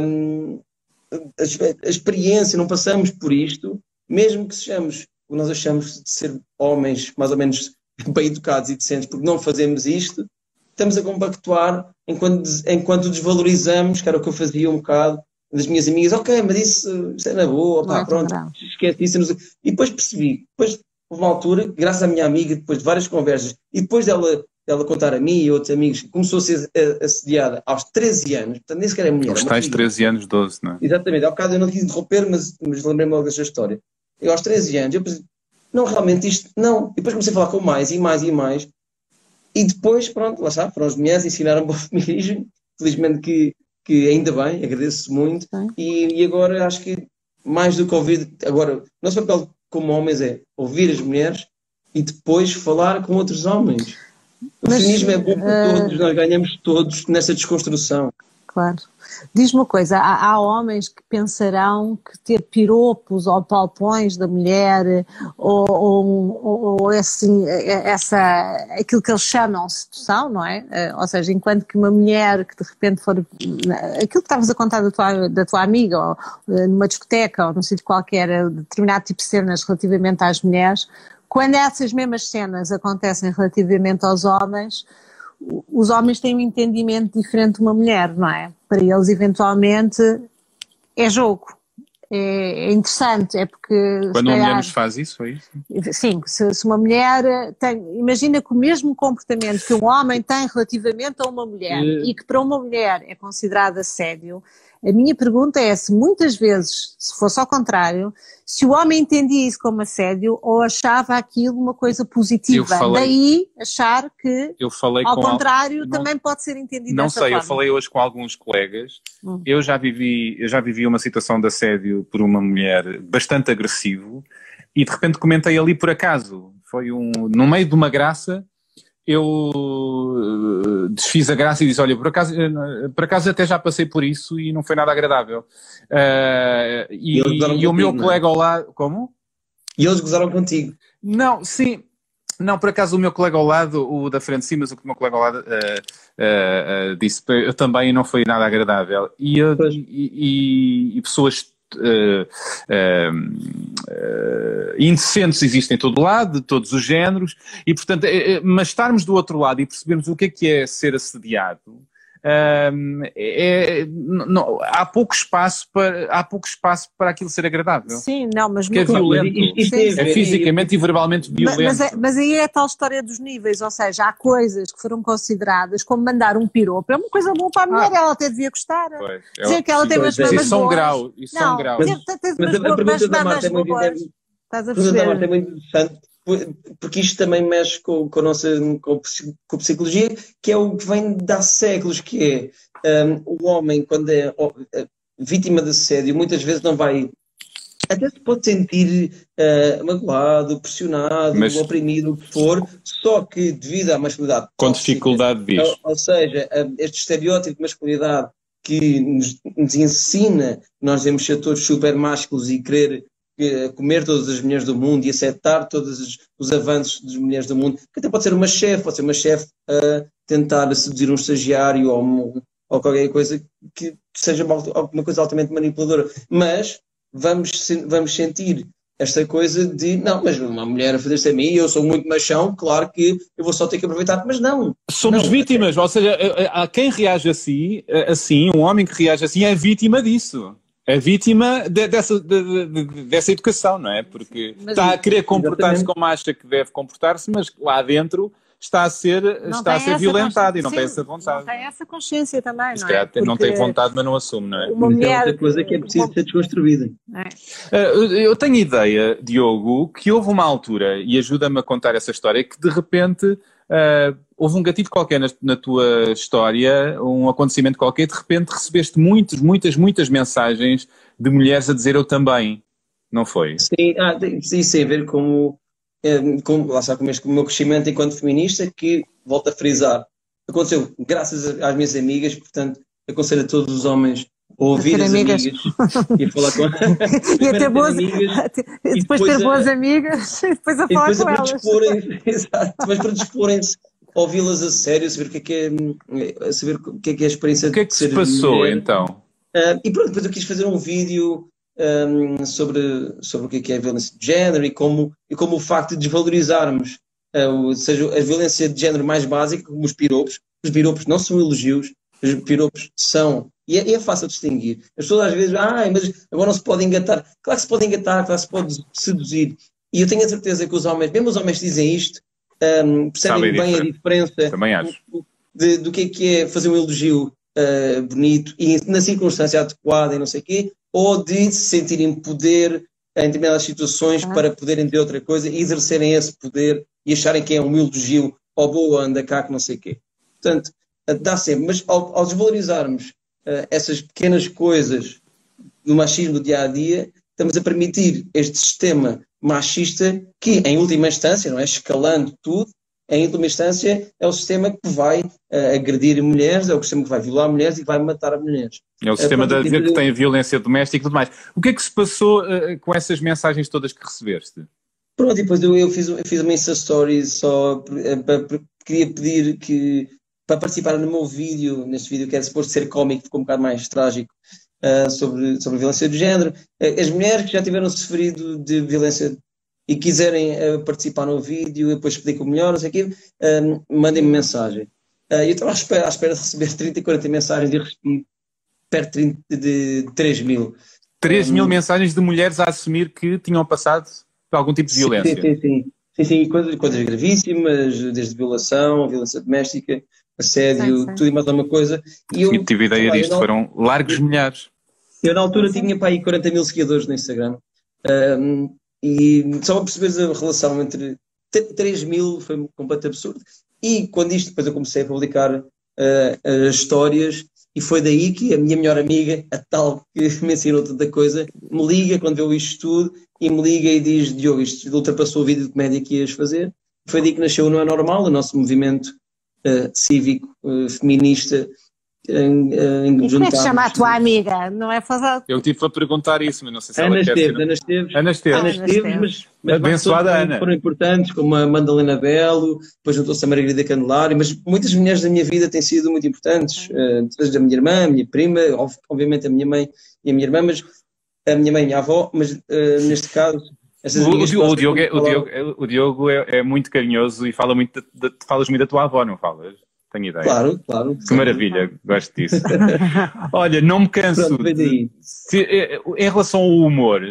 a, experiência, não passamos por isto, mesmo que sejamos, nós achamos de ser homens mais ou menos [laughs] bem educados e decentes, porque não fazemos isto, estamos a compactuar enquanto, enquanto desvalorizamos, que era o que eu fazia um bocado, das minhas amigas, ok, mas isso, isso é na boa, pá, é pronto, esquece isso. E depois percebi, depois houve uma altura, graças à minha amiga, depois de várias conversas, e depois dela, dela contar a mim e outros amigos, começou a ser assediada aos 13 anos, portanto nem sequer é mulher. Aos é tais 13 anos, 12, não é? Exatamente, ao bocado eu não quis interromper, mas, mas lembrei-me logo desta história. Eu aos 13 anos, eu pensei, não, realmente isto, não. E depois comecei a falar com mais e mais e mais. E depois, pronto, lá está, foram as mulheres, ensinaram-me [laughs] o feminismo. Felizmente que, que ainda bem, agradeço muito. E, e, agora acho que mais do que ouvir, agora, o nosso papel como homens é ouvir as mulheres e depois falar com outros homens. O Mas, feminismo é bom para uh... todos, nós ganhamos todos nessa desconstrução claro. Diz-me uma coisa, há, há, homens que pensarão que ter piropos ou palpões da mulher ou, ou, ou assim, essa, aquilo que eles chamam sedução, não é? Eh, ou seja, enquanto que uma mulher que de repente for, aquilo que estavas a contar da tua, da tua amiga ou eh, numa discoteca ou num sítio qualquer, eh, determinado tipo de cenas relativamente às mulheres, quando essas mesmas cenas acontecem relativamente aos homens, os homens têm um entendimento diferente de uma mulher, não é? Para eles, eventualmente, é jogo. É, é interessante, é porque. Quando uma mulher nos faz isso, é isso? Sim, se, se, uma mulher tem. Imagina que o mesmo comportamento que um homem tem relativamente a uma mulher e, e que para uma mulher é considerado assédio, a minha pergunta é se muitas vezes, se fosse ao contrário, se o homem entendia isso como assédio ou achava aquilo uma coisa positiva. Falei, Daí achar que, ao contrário, não, também pode ser entendido Não sei, forma. eu falei hoje com alguns colegas. Hum. Eu, já vivi, eu já vivi uma situação de assédio por uma mulher bastante agressivo e de repente comentei ali por acaso. Foi um, no meio de uma graça eu eh, desfiz a graça e disse, olha, por acaso, eh, por acaso até já passei por isso e não foi nada agradável. Uh, e, e, e o meu? É? colega ao lado, como? E eles gozaram contigo? Não, sim, não, por acaso o meu colega ao lado, o da frente sim, mas o que o meu colega ao lado uh, uh, uh, disse eu também não foi nada agradável. E, e, e, pessoas Uh, uh, indecentes existem em todo lado, de todos os géneros, e portanto, mas estarmos do outro lado e percebermos o que é que é ser assediado, é, não, há pouco espaço para há pouco espaço para aquilo ser agradável. Sim, não, mas é violento, isto, é, é, fisicamente e verbalmente violento. Mas, mas, é, mas, aí é a tal história dos níveis, ou seja, há coisas que foram consideradas como mandar um piropo, é uma coisa boa para a mulher, ah, ela até devia gostar. Pois, é Dizer que ela tem umas mamas Isso são grau, isso não, são grau. Mas, mas a pergunta da Marta é muito, Estás a perceber? é muito interessante porque isto também mexe com, com a nossa com, a psicologia, que é o que vem de há séculos, que é um, o homem, quando é vítima de assédio, muitas vezes não vai. Até se pode sentir uh, magoado, pressionado, Mas, oprimido, o que for, só que devido à masculinidade. Com tóxica, dificuldade disso. Ou, ou seja, este estereótipo de masculinidade que nos, nos ensina, nós devemos ser todos super másculos e querer comer todas as mulheres do mundo e aceitar todos os avanços das mulheres do mundo, que até pode ser uma chefe, pode ser uma chefe a tentar seduzir um estagiário ou, um, ou qualquer coisa que seja alguma coisa altamente manipuladora. Mas vamos, vamos sentir esta coisa de não, mas uma mulher a fazer-se a mim, eu sou muito machão, claro que eu vou só ter que aproveitar, mas não. Somos não. vítimas, ou seja, há quem reage assim, assim, um homem que reage assim é vítima disso é vítima de, dessa, de, de, dessa educação, não é? Porque mas, está a querer comportar-se como acha que deve comportar-se, mas lá dentro está a ser, está a ser violentado e não Sim, tem essa vontade. Não tem essa consciência também, não é? Porque não tem vontade, mas não assume, não é? Uma mulher... É outra coisa que é preciso ser desconstruída. É. Eu tenho ideia, Diogo, que houve uma altura, e ajuda-me a contar essa história, que de repente uh, houve um gatilho qualquer na, na, tua história, um acontecimento qualquer, de repente recebeste muitas, muitas, muitas mensagens de mulheres a dizer eu também, não foi? Sim, ah, isso tem a ver com é, com, lá está com este, o meu crescimento enquanto feminista, que, volto a frisar, aconteceu graças às minhas amigas, portanto, aconselho a todos os homens a ouvir as amigas. amigas e falar com [laughs] e a ter boas amigas e depois, ter boas a, amigas [laughs] e depois a falar com elas. [laughs] Exato, mas para disporem-se ouvi-las a sério, saber o que é que é, saber o que é, que é a experiência de O que é que se passou mulher. então? Uh, e pronto, depois eu quis fazer um vídeo um, sobre, sobre o que é, que é a violência de género e como, e como o facto de desvalorizarmos uh, seja a violência de género mais básica, como os piropos, os piropos não são elogios, os piropos são, e é, é fácil distinguir. As pessoas às vezes, ah, mas agora não se pode engatar. Claro que se pode engatar, claro que se pode seduzir. E eu tenho a certeza que os homens, mesmo os homens dizem isto, um, percebem bem a diferença de, do que é, que é fazer um elogio uh, bonito e na circunstância adequada e não sei o quê, ou de se sentirem poder em determinadas situações ah. para poderem dizer outra coisa e exercerem esse poder e acharem que é um elogio ou boa, anda cá, que não sei o quê. Portanto, dá sempre, mas ao, ao desvalorizarmos uh, essas pequenas coisas do machismo do dia a dia, estamos a permitir este sistema machista que, em última instância, não é escalando tudo, em última instância, é o sistema que vai uh, agredir mulheres, é o sistema que vai violar mulheres e vai matar mulheres. É o sistema uh, da, que tem a violência doméstica e tudo mais. O que é que se passou uh, com essas mensagens todas que recebeste? Pronto, e depois eu, eu, fiz, eu fiz uma Insta Story só para, queria pedir que para participar no meu vídeo, neste vídeo que era suposto ser cómico, ficou um bocado mais trágico, uh, sobre, sobre violência de género. Uh, as mulheres que já tiveram sofrido de violência e quiserem uh, participar no vídeo e depois explico melhor, não sei o quê, mandem-me mensagem. eu estava à espera, à espera de receber [laughs] 30 e 40 mensagens e recebi perto de, de, de 3 mil. 3 mil mensagens de mulheres a assumir que tinham passado por algum tipo de violência. Sim, sim, sim. Sim, sim, coisas, coisas gravíssimas, desde violação, violência doméstica, assédio, sim, sim. tudo e mais alguma coisa. E eu, tive ideia disto, não, foram largos milhares. Eu na altura tinha para aí 40 mil seguidores no Instagram. Um, e só para perceber a relação entre 3 mil foi completamente absurdo. E quando isto, depois eu comecei a publicar uh, as histórias, e foi daí que a minha melhor amiga, a tal que [laughs] me ensinou tanta coisa, me liga quando eu isto tudo e me liga e diz: Diogo, isto ultrapassou o vídeo de comédia que ias fazer. Foi daí que nasceu o Não é Normal, o nosso movimento uh, cívico, uh, feminista. Em, em e como é que chama a tua amiga? Não é fazer... Eu tive a perguntar isso, mas não sei se Ana ela Esteves, quer Ana Esteves. Ana Esteves. Ana Esteves, mas, mas Abençoada Ana. foram importantes, como a Madalena Belo, depois juntou-se a Margarida Candelário, mas muitas mulheres da minha vida têm sido muito importantes, uh, desde a minha irmã, a minha prima, obviamente a minha mãe e a minha irmã, mas a minha mãe e a minha avó, mas uh, neste caso o, o, Diogo, é, o, Diogo, é, o Diogo é, é, muito carinhoso e fala muito de, de, falas muito da tua avó, não falas? Tenho ideia. Claro, claro. Que maravilha, gosto disso. [laughs] Olha, não me canso. Pronto, de, se, eh, em relação ao humor,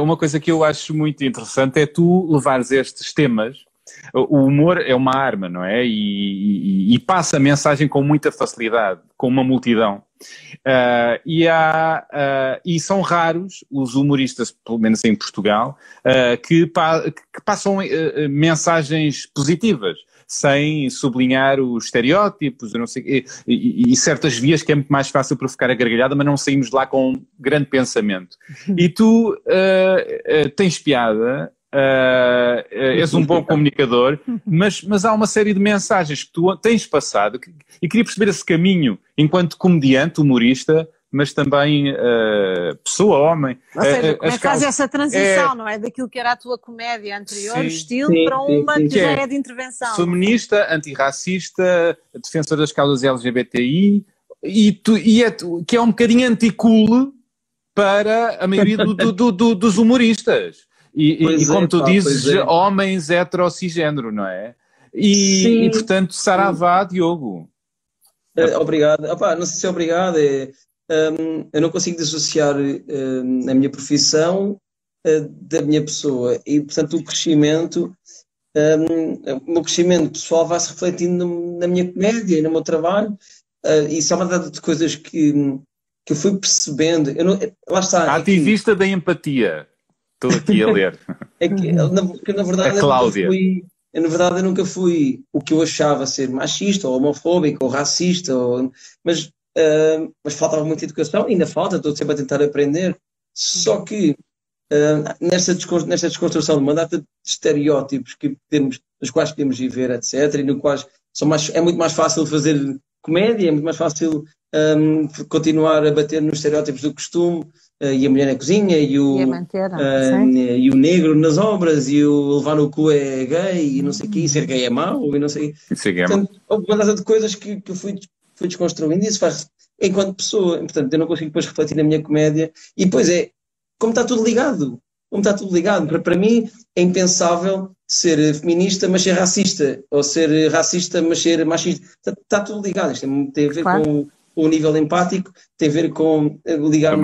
uma coisa que eu acho muito interessante é tu levares estes temas. O humor é uma arma, não é? E, e, e passa a mensagem com muita facilidade, com uma multidão. Uh, e, há, uh, e são raros os humoristas, pelo menos em Portugal, uh, que, pa que, passam mensagens positivas, sem sublinhar os estereótipos sei, e, e, e, certas vias que é muito mais fácil para ficar a gargalhada, mas não saímos de lá com grande pensamento. E tu tens piada, Uh, és um bom comunicador, mas, mas há uma série de mensagens que tu tens passado e queria perceber esse caminho enquanto comediante, humorista, mas também uh, pessoa, homem. Ou seja, uh, como é que faz essa transição, é... não é? Daquilo que era a tua comédia anterior, sim, estilo, sim, para uma sim, que já é de intervenção. Feminista, antirracista, defensor das causas LGBTI, e, tu, e é, que é um bocadinho anticool para a maioria do, do, do, dos humoristas. E, e é, como tu pá, dizes, é. homens hetero cisgênero, não é? E, e portanto, saravá, Diogo. É, obrigado. Opa, não sei se é obrigado, é, um, eu não consigo dissociar um, a minha profissão uh, da minha pessoa e, portanto, o crescimento, um, o meu crescimento pessoal vai se refletindo no, na minha comédia e no meu trabalho. Uh, isso é uma data de coisas que, que eu fui percebendo. Eu não, lá está. Ativista da empatia. Estou aqui a ler. [laughs] é que, na, verdade, a Cláudia. Fui, na verdade, eu nunca fui o que eu achava ser machista, ou homofóbico, ou racista, ou, mas, uh, mas faltava muita educação, ainda falta, estou sempre a tentar aprender. Só que uh, nesta, nesta desconstrução de uma data de estereótipos que temos, nos quais podemos viver, etc., e no quais são mais, é muito mais fácil fazer comédia, é muito mais fácil um, continuar a bater nos estereótipos do costume, e a mulher na cozinha, e o, e, manter, uh, e, o negro nas obras, e o levar no cu é gay, e não sei o quê, e ser gay é mau, e não sei Isso é gay é Portanto, houve uma data de coisas que, que eu fui, fui desconstruindo, e isso faz enquanto pessoa, portanto eu não consigo depois refletir na minha comédia, e depois é, como está tudo ligado, como está tudo ligado, para, para mim é impensável ser feminista mas ser racista, ou ser racista mas ser machista, está, está tudo ligado, isto tem a ver claro. com o nível empático, tem a ver com eh, ligar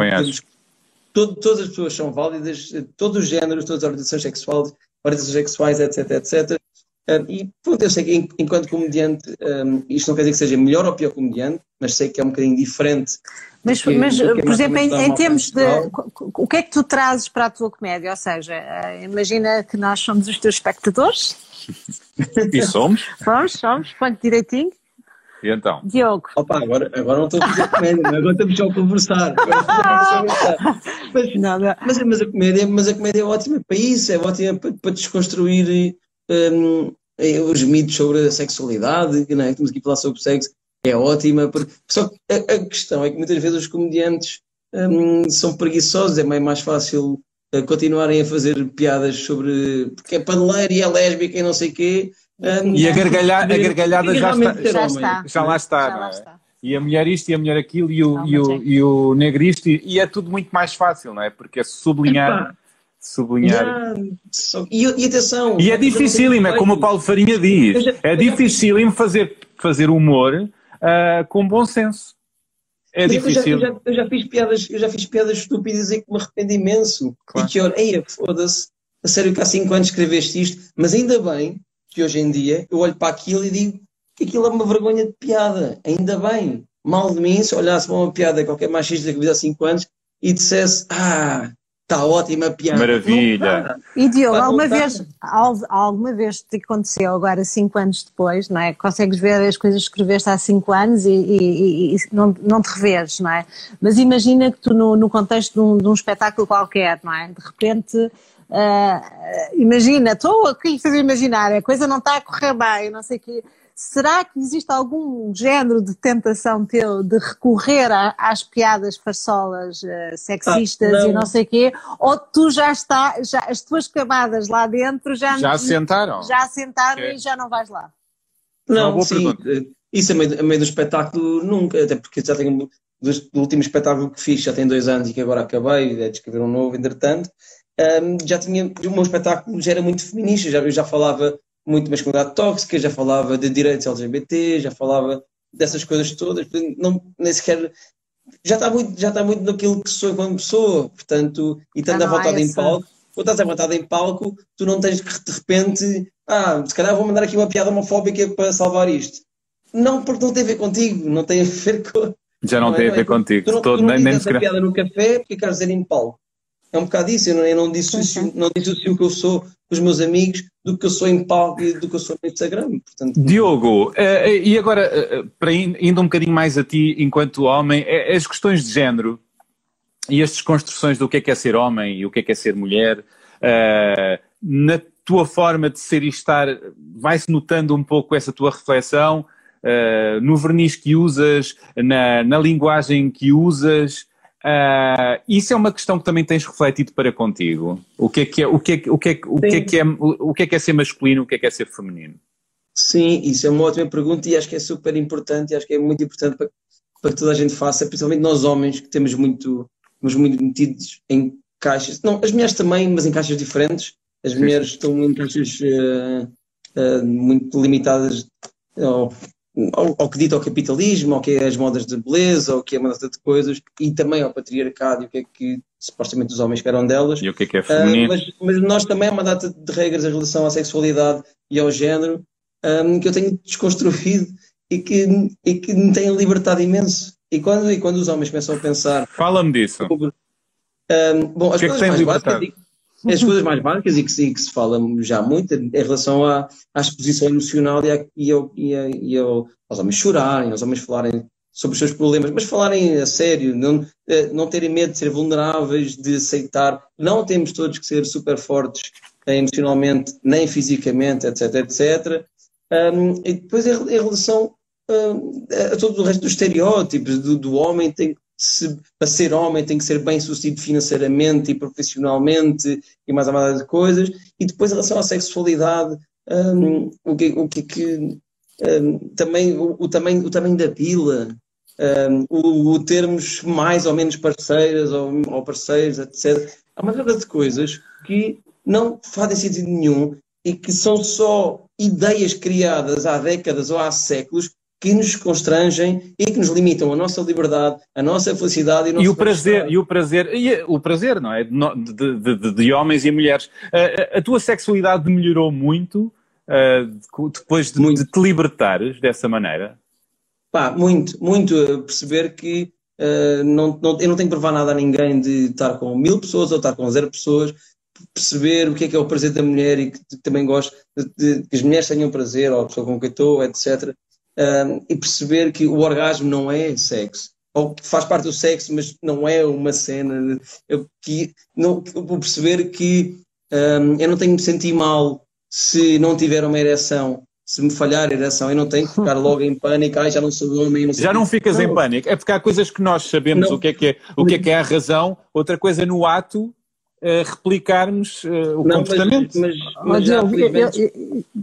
todo, todas as pessoas são válidas, todos os géneros, todas as orientações sexuais, orientações sexuais, etc, etc. Um, e pronto, eu sei que enquanto comediante, um, isto não quer dizer que seja melhor ou pior comediante, mas sei que é um bocadinho diferente. Mas, que, mas que por exemplo, em, em termos de. O que é que tu trazes para a tua comédia? Ou seja, imagina que nós somos os teus espectadores. e somos? Somos, somos, ponto direitinho. E então? Diogo. Opa, agora, agora não estou a fazer comédia, agora estamos só a conversar. Mas, Nada. Mas, mas, a comédia, mas a comédia é ótima para isso, é ótima para, para desconstruir um, os mitos sobre a sexualidade, não é? Estamos aqui a falar sobre sexo, é ótima. Porque, só que a, a questão é que muitas vezes os comediantes um, são preguiçosos, é meio mais fácil uh, continuarem a fazer piadas sobre porque é paneleiro e é lésbica e não sei o quê um, e a, gargalha, a gargalhada já está, já, está, já lá está. Já lá está. E a mulher isto e a mulher aquilo e o, não, e o, é. e o negro isto e, e, é tudo muito mais fácil, não é? Porque é sublinhar. sublinhar. E, e, atenção. E é dificílimo, é como o Paulo Farinha diz. Já, é dificílimo fazer, fazer humor uh, com bom senso. É difícil. Eu já, eu, já, eu já, fiz piadas, eu já fiz piadas estúpidas e que me arrependo imenso. Claro. E que olha, ei, foda-se, a sério que há 5 anos escreveste isto, mas ainda bem que hoje em dia eu olho para aquilo e digo que aquilo é uma vergonha de piada. Ainda bem. Mal de mim se olhasse para uma piada qualquer machista que vi há 5 anos e dissesse ah, está ótima a piada. Maravilha. E Diogo, alguma vez, alguma vez te aconteceu agora 5 anos depois, não é? Consegues ver as coisas que escreveste há 5 anos e, e, e, não, não te reveres, não é? Mas imagina que tu no, no contexto de um, de um espetáculo qualquer, não é? De repente Uh, imagina, estou aqui a fazer imaginar, a coisa não está a correr bem, não sei o quê. Será que existe algum género de tentação teu de recorrer a, às piadas farsolas uh, sexistas ah, não. e não sei o quê? Ou tu já está, já, as tuas camadas lá dentro já, já assentaram, já assentaram okay. e já não vais lá? Não, não sim, pergunta. isso a meio, a meio do espetáculo nunca, até porque já tenho do, do último espetáculo que fiz já tem dois anos e que agora acabei, é de escrever um novo, entretanto, um, já tinha, o meu espetáculo já era muito feminista, já, eu já falava muito de masculinidade tóxica, já falava de direitos LGBT, já falava dessas coisas todas, não, nem sequer já está muito, já está muito naquilo que sou enquanto pessoa, portanto, e estando à vontade em palco, quando estás à vontade em palco, tu não tens que de repente, ah, se calhar vou mandar aqui uma piada homofóbica para salvar isto. Não, porque não tem a ver contigo, não tem a ver com. Já não, não tem é, a ver contigo. Tu não, todo, tu não nem, nem essa piada no café porque queres dizer em palco é um bocado isso, eu não, eu não, dissocio, não dissocio o que eu sou com os meus amigos do que eu sou em palco e do que eu sou no Instagram. Portanto, Diogo, uh, e agora, uh, para indo um bocadinho mais a ti enquanto homem, as questões de género e as desconstruções do que é que é ser homem e o que é que é ser mulher, na tua forma de ser e estar, vai-se notando um pouco essa tua reflexão no verniz que usas, na, na linguagem que usas, Uh, isso é uma questão que também tens refletido para contigo. O que é que é, o que é, o que é, o que é, que é, o que é, que é ser masculino, o que é que é ser feminino? Sim, isso é uma ótima pergunta e acho que é super importante e acho que é muito importante para, para que toda a gente faça, principalmente nós homens que temos muito, temos muito metidos em caixas, não, as mulheres também, mas em caixas diferentes. As mulheres estão em caixas uh, uh, muito limitadas ao, ao que dita ao capitalismo, ao que é as modas de beleza, ao que é uma data de coisas, e também ao patriarcado e o que é que supostamente os homens esperam delas. E o que é que é feminino. Uh, mas, mas, nós também há uma data de regras em relação à sexualidade e ao género um, que eu tenho desconstruído e que, e que me têm libertado imenso. E quando, e quando os homens começam a pensar. Fala-me disso. Sobre, um, bom, as que coisas é que mais básicas as coisas mais básicas e que, e que, se fala já muito em relação à, à exposição emocional e, a, e, ao, e, a, e ao, aos homens chorarem, aos homens falarem sobre os seus problemas, mas falarem a sério, não, eh, não terem medo de ser vulneráveis, de aceitar. Não temos todos que ser super fortes emocionalmente, nem fisicamente, etc, etc. Um, e depois em, relação um, a todo o resto dos estereótipos do, do homem, tem se, para ser homem tem que ser bem sucedido financeiramente e profissionalmente e mais amada de coisas. E depois em relação à sexualidade, um, o que, o que, que um, também o, o, tamanho, o tamanho da pila, um, o, o, termos mais ou menos parceiras ou, ou parceiros, etc. Há uma série de coisas que não fazem sentido nenhum e que são só ideias criadas há décadas ou há séculos que nos constrangem e que nos limitam a nossa liberdade, a nossa felicidade e, o, e o prazer e o prazer e o prazer não é de, de, de, de homens e mulheres. A, a, tua sexualidade melhorou muito uh, depois de, muito. de, te libertares dessa maneira. Pá, muito, muito perceber que uh, não, não, eu não tenho que provar nada a ninguém de estar com mil pessoas ou estar com zero pessoas perceber o que é que é o prazer da mulher e que, também gosto de, que as mulheres tenham prazer, ou a pessoa com quem estou, etc um, e perceber que o orgasmo não é sexo. Ou faz parte do sexo, mas não é uma cena. Eu, que, não, eu perceber que um, eu não tenho de me sentir mal se não tiver uma ereção se me falhar a ereção, eu não tenho que ficar logo em pânico, ai, já não sou homem. Não já não ficas não. em pânico, é porque há coisas que nós sabemos não. o que é que é, o que é que é a razão, outra coisa no ato replicarmos uh, o não, comportamento. Mas, mas, mas já, felizmente,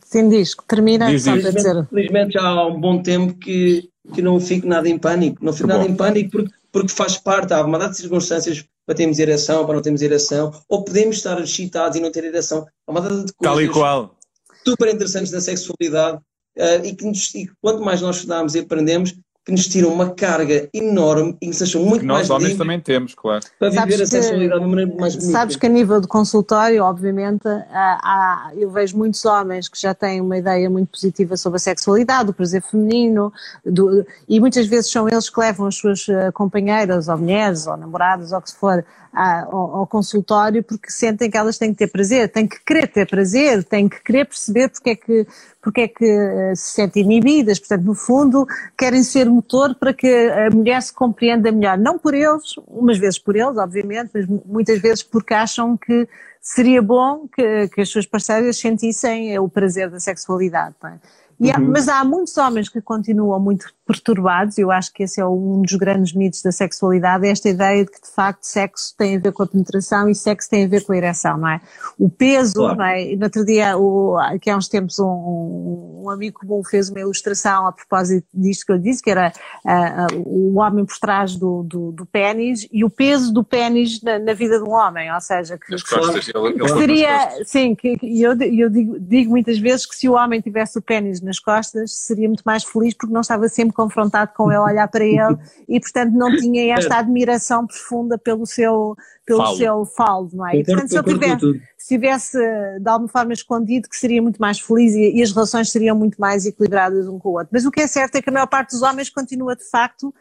sim, diz, termina diz, só para dizer. Felizmente já há um bom tempo que, que não fico nada em pânico. Não fico que nada bom. em pânico porque, porque faz parte, há uma data de circunstâncias para termos ereção, para não termos ereção, ou podemos estar excitados e não ter ereção. Há uma data de coisas Tal e qual. super interessantes na sexualidade uh, e que nos, e quanto mais nós estudamos e aprendemos, que nos tiram uma carga enorme e que nos acham muito que nós homens também temos, claro. Para sabes viver a sexualidade de uma maneira mais bonita. Sabes que a nível de consultório, obviamente, há, há, eu vejo muitos homens que já têm uma ideia muito positiva sobre a sexualidade, o prazer feminino, do, e muitas vezes são eles que levam as suas eh, companheiras, ou mulheres, ou namoradas, ou o que for, ao, ao, consultório porque sentem que elas têm que ter prazer, têm que querer ter prazer, têm que querer perceber porque é que, porque é que eh, se sentem inibidas, portanto, no fundo, querem ser motor para que a mulher se compreenda melhor, não por eles, umas vezes por eles, obviamente, mas muitas vezes porque acham que seria bom que, que as suas parceiras sentissem o prazer da sexualidade. É? E há, uhum. Mas há muitos homens que continuam muito perturbados, e eu acho que esse é um dos grandes mitos da sexualidade, é esta ideia de que de facto sexo tem a ver com a penetração e sexo tem a ver com a ereção, não é? O peso, claro. não é? No outro dia, o, aqui há uns tempos, um, um, amigo comum fez uma ilustração a propósito disto que eu disse, que era uh, uh, o homem por trás do, do, do pênis e o peso do pênis na, na, vida de um homem, ou seja, que, As costas, que, ele, ele seria, sim, que, eu, eu digo, digo muitas vezes que se o homem tivesse o pênis nas costas, seria muito mais feliz porque não estava sempre confrontado com ele, olhar para ele e, portanto, não tinha esta admiração profunda pelo seu, pelo falo. seu falo, não é? E, portanto, se ele tivesse, se tivesse de alguma forma escondido, que seria muito mais feliz e, e as relações seriam muito mais equilibradas um com o outro. Mas o que é certo é que a maior parte dos homens continua, de facto,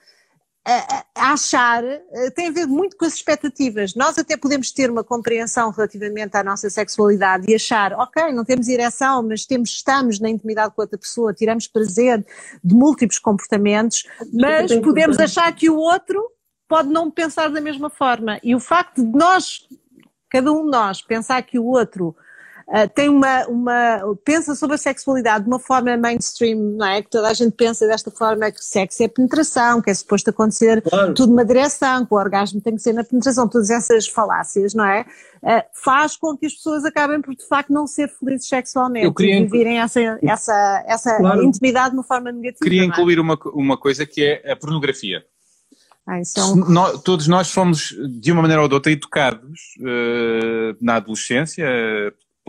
a, achar, eh, tem a ver muito com as expectativas. Nós até podemos ter uma compreensão relativamente à nossa sexualidade e achar, ok, não temos ereção, mas temos, estamos na intimidade com outra pessoa, tiramos prazer de múltiplos comportamentos, mas podemos achar que o outro pode não pensar da mesma forma. E o facto de nós, cada um de nós, pensar que o outro uh, tem uma, uma, pensa sobre a sexualidade de uma forma mainstream, não é? Que toda a gente pensa desta forma que sexo é penetração, que é suposto acontecer claro. tudo numa direção, que o orgasmo tem que ser na penetração, todas essas falácias, não é? Uh, faz com que as pessoas acabem por de facto não ser felizes sexualmente queria e vivirem essa, essa, essa claro. intimidade de uma forma negativa. Queria é? incluir uma, uma coisa que é a pornografia. Ah, é nós, todos nós fomos, de uma maneira ou de outra, educados uh, na adolescência,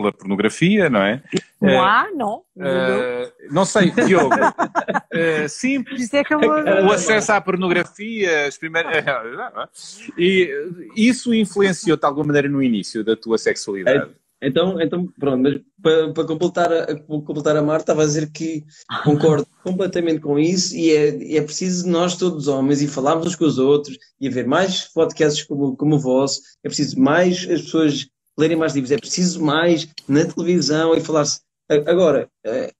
pela pornografia, não é? Não há, não. Uh, não sei, Diogo. uh, [laughs] sim, é o acesso à pornografia, as primeiras. [laughs] e isso influenciou-te de alguma maneira no início da tua sexualidade? Então, então pronto, mas para, para completar, a, completar a Marta, estava a dizer que concordo [laughs] completamente com isso e é, é preciso nós todos homens e falarmos uns com os outros e haver mais podcasts como, como o vosso, é preciso mais as pessoas lerem mais livros, é preciso mais na televisão e falar-se. Agora, eh,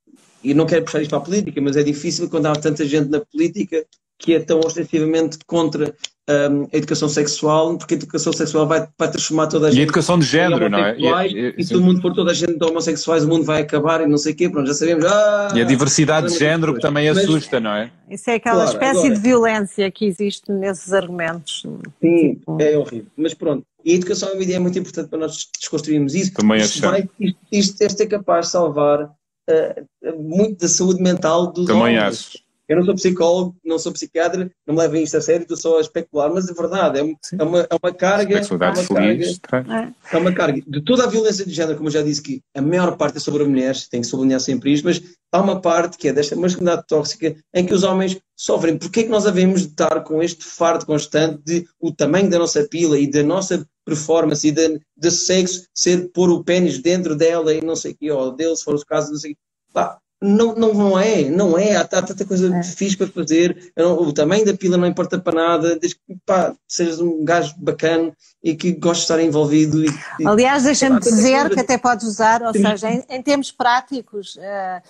e não quero puxar isto para a política, mas é difícil quando há tanta gente na política que é tão ostensivamente contra um, a educação sexual, porque a educação sexual vai, vai transformar toda a gente. E a educação de género, não é? E, e, e se o mundo for toda a gente de homossexuais, o mundo vai acabar e não sei o quê, pronto, já sabemos. Ah, e a diversidade de género que também assusta, não é? Isso é aquela claro, espécie agora, de violência que existe nesses argumentos. Sim, tipo... é horrível. Mas pronto, e a educação é muito importante para nós desconstruirmos isso. Também isto, vai, isto, isto deve ser capaz de salvar uh, muito da saúde mental dos Também homens. acho. Eu não sou psicólogo, não sou psiquiatra, não me levem isto a sério, estou só a especular, mas é verdade, é, é, uma, é uma carga. É uma feliz, carga é uma carga. De toda a violência de género, como eu já disse, que a maior parte é sobre mulheres, tem que sublinhar sempre isto, mas há uma parte que é desta masculinidade tóxica em que os homens sofrem. Porquê é que nós havemos de estar com este fardo constante de o tamanho da nossa pila e da nossa performance e de, de sexo ser pôr o pênis dentro dela e não sei o que, ou dele, se for o caso, não sei o que. Pá, não, não, não é, não é, há, há tanta coisa é. fixe para fazer, não, o tamanho da pila não importa para nada, desde que pá, sejas um gajo bacana e que goste de estar envolvido. E, Aliás, deixa-me dizer que até podes usar, ou seja, em, em termos práticos, uh,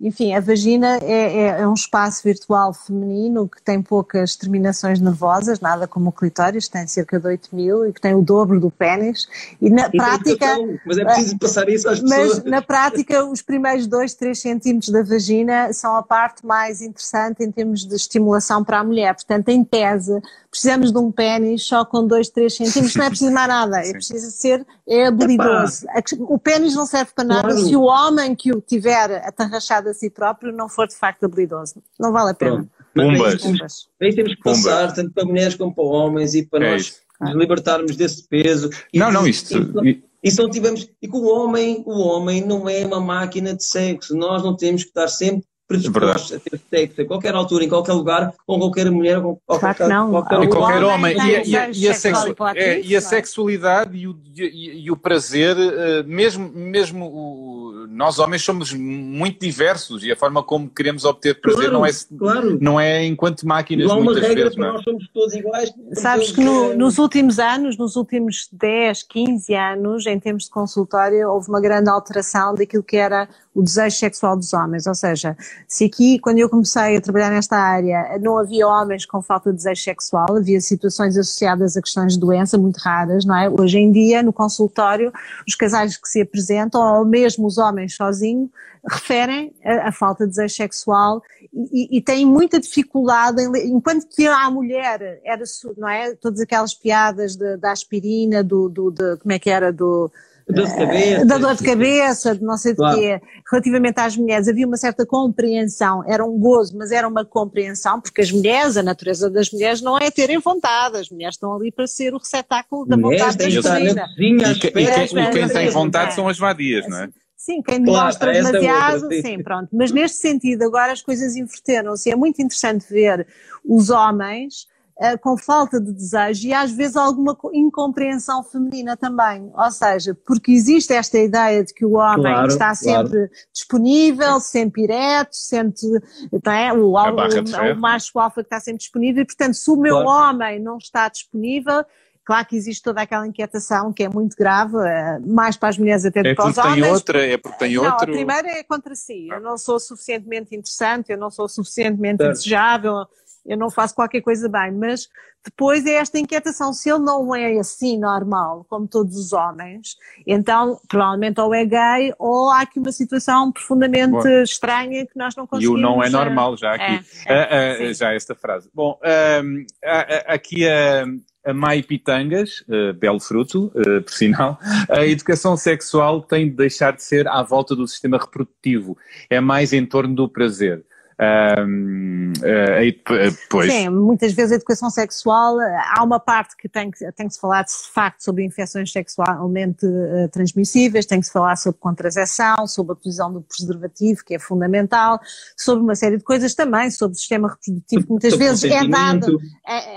enfim, a vagina é, é, é, um espaço virtual feminino que tem poucas terminações nervosas, nada como o clitóris, tem cerca de 8 mil e que tem o dobro do pênis, e na e prática... Mas é preciso uh, passar isso às pessoas. Mas na prática, os primeiros 2, 3 centímetros centímetros da vagina são a parte mais interessante em termos de estimulação para a mulher. Portanto, em tese, precisamos de um pênis só com 2, 3 centímetros, não é preciso mais nada, é preciso ser é habilidoso. O pênis não serve para nada claro. se o homem que o tiver atarrachado a si próprio não for de facto habilidoso. Não vale a pena. Pumbas. Aí temos que passar, tanto para mulheres como para homens, e para é nós nos libertarmos desse peso. Não, não, isto. E se não tivermos, e que o homem, o homem não é uma máquina de sexo, nós não temos que estar sempre predispostos a ter sexo a qualquer altura, em qualquer lugar, com qualquer mulher, com qualquer, não. qualquer, qualquer homem. E, a, e, a, e, a sexu é, e a sexualidade e o, e, o prazer, eh, mesmo, mesmo o, nós homens somos muito diversos e a forma como queremos obter prazer claro, não, é, claro. não é enquanto máquinas não muitas regra vezes. Não. É? Nós somos todos iguais. Sabes que no, nos últimos anos, nos últimos 10, 15 anos, em termos de consultório, houve uma grande alteração daquilo que era o desejo sexual dos homens, ou seja, se aqui, quando eu comecei a trabalhar nesta área, não havia homens com falta de desejo sexual, havia situações associadas a questões de doença muito raras, não é? Hoje em dia, no consultório, os casais que se apresentam, ou mesmo os homens sozinhos, referem a, a falta de desejo sexual e, e, têm muita dificuldade, em, enquanto que a mulher era, não é? Todas aquelas piadas da aspirina, do, do de, como é que era, do dor de cabeça. Da dor de cabeça, de não sei claro. de quê. Relativamente às mulheres, havia uma certa compreensão, era um gozo, mas era uma compreensão, porque as mulheres, a natureza das mulheres não é terem vontade, as mulheres estão ali para ser o receptáculo da vontade das mulheres. E, e, quem, quem tem vontade são as vadias, não é? Sim, quem demonstra claro, demasiado, outra, sim. sim, pronto. Mas neste sentido, agora as coisas inverteram-se. É muito interessante ver os homens uh, com falta de desejo e às vezes alguma incompreensão feminina também. Ou seja, porque existe esta ideia de que o homem claro, está sempre claro. disponível, sempre ereto, sempre, não é? O, o, o, o macho alfa que está sempre disponível e, portanto, se o meu claro. homem não está disponível, Claro que existe toda aquela inquietação que é muito grave, eh, mais para as mulheres até do é que para os homens. Tem outra, é porque tem não, outro. A primeira é contra si. Eu não sou suficientemente interessante, eu não sou suficientemente certo. desejável, eu não faço qualquer coisa bem, mas depois é esta inquietação, se ele não é assim normal, como todos os homens, então provavelmente ou é gay ou há aqui uma situação profundamente Bom, estranha que nós não conseguimos... E o não é normal, já aqui, é, é, uh, uh, já esta frase. Bom, uh, aqui a... a Mai Pitangas, uh, belo fruto, uh, por sinal, [laughs] a educação sexual tem de deixar de ser à volta do sistema reprodutivo, é mais em torno do prazer. Um, uh, pois. Sim, muitas vezes a educação sexual, há uma parte que tem que, tem que se falar de facto sobre infecções sexualmente uh, transmissíveis, tem que se falar sobre contracepção, sobre a utilização do preservativo, que é fundamental, sobre uma série de coisas também, sobre o sistema reprodutivo, que muitas vezes é dado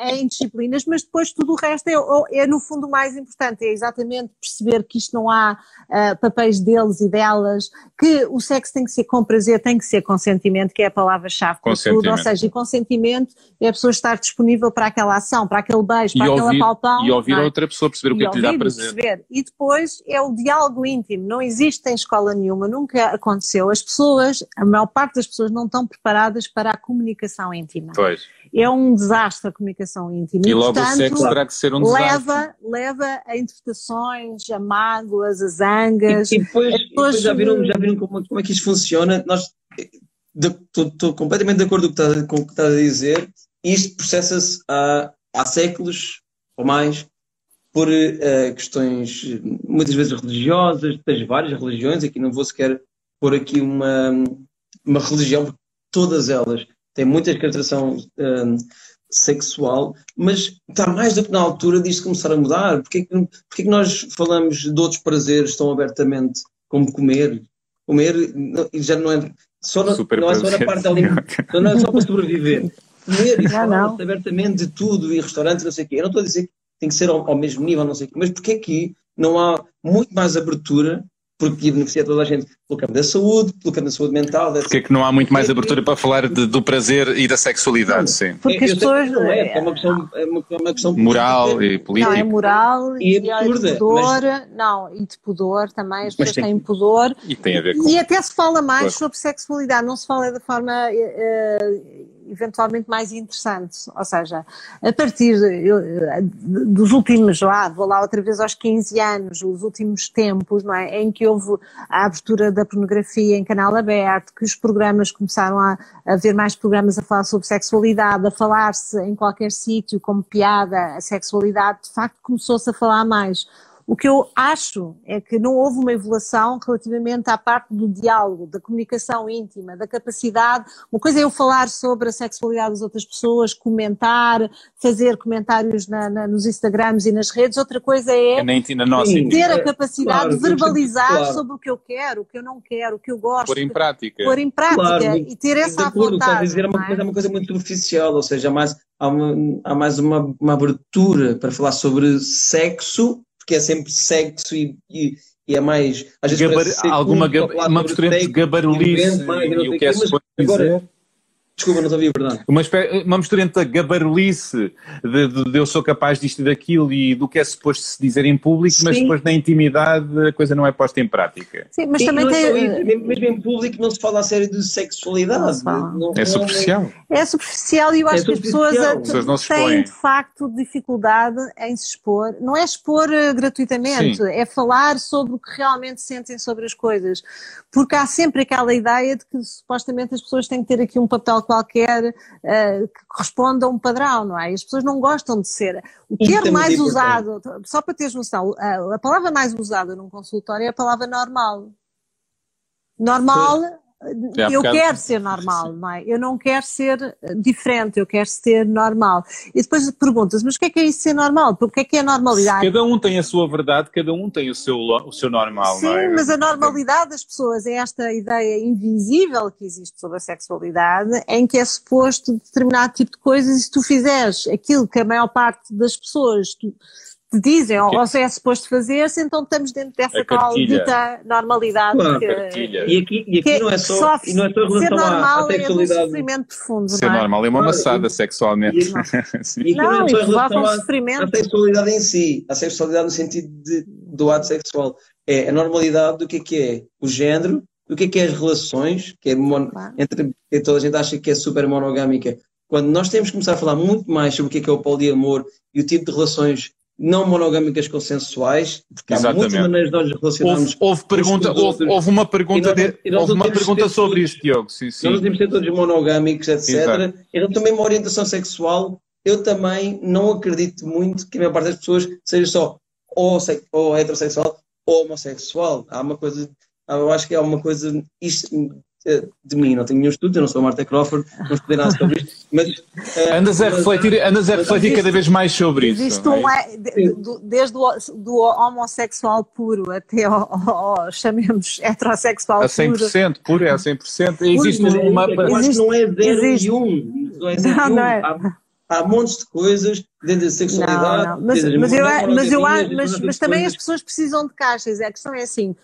em disciplinas, mas depois tudo o resto é, é, no fundo o mais importante, é exatamente perceber que isto não há uh, papéis deles e delas, que o sexo tem que ser com prazer, tem que ser consentimento, que é a palavra palavra-chave para tudo, ou seja, e consentimento é a pessoa estar disponível para aquela ação, para aquele beijo, para aquela palpão. E ouvir é? a outra pessoa, perceber o que é que lhe dá prazer. Perceber. E depois é o diálogo íntimo, não existe em escola nenhuma, nunca aconteceu. As pessoas, a maior parte das pessoas não estão preparadas para a comunicação íntima. Pois. É um desastre a comunicação íntima. E, e logo portanto, o sexo terá que ser um desastre. Leva, leva a interpretações, a mágoas, a zangas. E, e depois, depois já viram, já viram como, como é que isto funciona? Nós estou completamente de acordo com o que estás a dizer. Isto processa-se há, há séculos ou mais por uh, questões muitas vezes religiosas, tens várias religiões, aqui não vou sequer pôr aqui uma, uma religião, porque todas elas têm muita caracterização uh, sexual, mas está mais do que na altura disto começar a mudar. Porquê que, porquê que nós falamos de outros prazeres tão abertamente como comer? Comer já não é só, no, não é só na parte da alimentação, [laughs] não é só para sobreviver. Comer e falar abertamente de tudo e restaurantes, não sei o quê. Eu não estou a dizer que tem que ser ao, ao mesmo nível, não sei o quê, mas porque aqui não há muito mais abertura porque ia beneficiar toda a gente pelo campo da saúde, pelo campo da saúde mental. Porque é que não há muito mais abertura para falar de, do prazer e da sexualidade, sim. Porque as pessoas... Não é, é uma questão, é uma, é uma questão moral e política. Não, é moral e, e absurda, de pudor, mas... não, e de pudor também, as pessoas tem... têm pudor. E tem a ver com... E até se fala mais sobre sexualidade, não se fala da forma... Uh, eventualmente mais interessante. Ou seja, a partir dos últimos, lá, vou lá outra vez aos 15 anos, os últimos tempos, não é? Em que houve a abertura da pornografia em canal aberto, que os programas começaram a, a ver mais programas a falar sobre sexualidade, a falar-se em qualquer sítio como piada, a sexualidade, de facto começou-se a falar mais. O que eu acho é que não houve uma evolução relativamente à parte do diálogo, da comunicação íntima, da capacidade. Uma coisa é eu falar sobre a sexualidade das outras pessoas, comentar, fazer comentários na, na, nos Instagrams e nas redes. Outra coisa é, é na nossa ter a capacidade claro, de verbalizar claro. sobre o que eu quero, o que eu não quero, o que eu gosto. Pôr em prática. Pôr em prática claro, e ter essa acordo, vontade. Dizer, é uma, é? é uma coisa muito superficial, ou seja, há mais, há uma, há mais uma, uma abertura para falar sobre sexo porque é sempre sexo e, e, e é mais. Às vezes Gabar, alguma uma mistura entre gabarulice e, o que é suposto dizer. Desculpa, não a ouvir, verdade. Uma, uma mistura entre a gabarulice de, de, de, eu sou capaz disto e daquilo e do que é suposto se dizer em público, Sim. mas depois na intimidade a coisa não é posta em prática. Sim, mas e também tem... É isso, mesmo em público não se fala a sério de sexualidade. Não, não, é superficial. É superficial e eu acho é que as pessoas, pessoas têm de facto dificuldade em se expor. Não é expor eh, gratuitamente, Sim. é falar sobre o que realmente sentem sobre as coisas. Porque há sempre aquela ideia de que supostamente as pessoas têm que ter aqui um papel qualquer uh, que corresponda a um padrão, não é? E as pessoas não gostam de ser. O termo é mais usado, só para teres noção, a, a palavra mais usada num consultório é a palavra normal. Normal eu quero ser normal, não é? Eu não quero ser eh, diferente, eu quero ser normal. E depois perguntas, mas o que é que é isso ser normal? O que é que é normalidade? Cada um tem a sua verdade, cada um tem o seu, o seu normal, Sim, não é? mas a normalidade das pessoas é esta ideia invisível que existe sobre a sexualidade, em que é suposto determinado tipo de coisas e se tu fizeres aquilo que a maior parte das pessoas... Tu, dizem, ou, ou se é suposto fazer-se, então estamos dentro dessa tal dita normalidade. Claro, que, e aqui, e aqui não é só, só e não é só relação à, à sexualidade. É um sofrimento profundo, ser não é? normal é uma maçada sexualmente. E, [laughs] e não, não é só em relação à, à sexualidade em si, a sexualidade no sentido de, do ato sexual. É a normalidade do que é que é o género, do que é que é as relações, que é mon, entre que toda a gente acha que é super monogâmica. Quando nós temos que começar a falar muito mais sobre o que é que é o poliamor e o tipo de relações não monogâmicas consensuais, porque Exatamente. há muitas maneiras de nós relacionarmos. Houve, houve, pergunta, houve, houve, uma pergunta, nós, de, houve uma pergunta sobre todos, isto, Diogo. Sim, sim. Nós não temos ser todos monogâmicos, etc. Exato. Então também uma orientação sexual, eu também não acredito muito que a maior parte das pessoas seja só ou, ou heterossexual ou homossexual. Há uma coisa, eu acho que há uma coisa, isto, de mim, não tenho nenhum estudo, eu não sou a Marta Crawford, não escutei nada sobre isto, mas... Uh, andas a refletir, andas a refletir cada vez mais sobre isso. Existe um, é? desde o do homossexual puro até ao, ao, chamemos heterossexual a 100% puro. puro é a 100%. Existe puro, uma... Eu acho que não é 0 e 1, um, não é 0 e 1. Um. É. Há, há montes de coisas dentro da sexualidade. Não, não. Mas, mas, eu, mas, eu, mas, mas também as pessoas precisam de caixas. A questão é assim,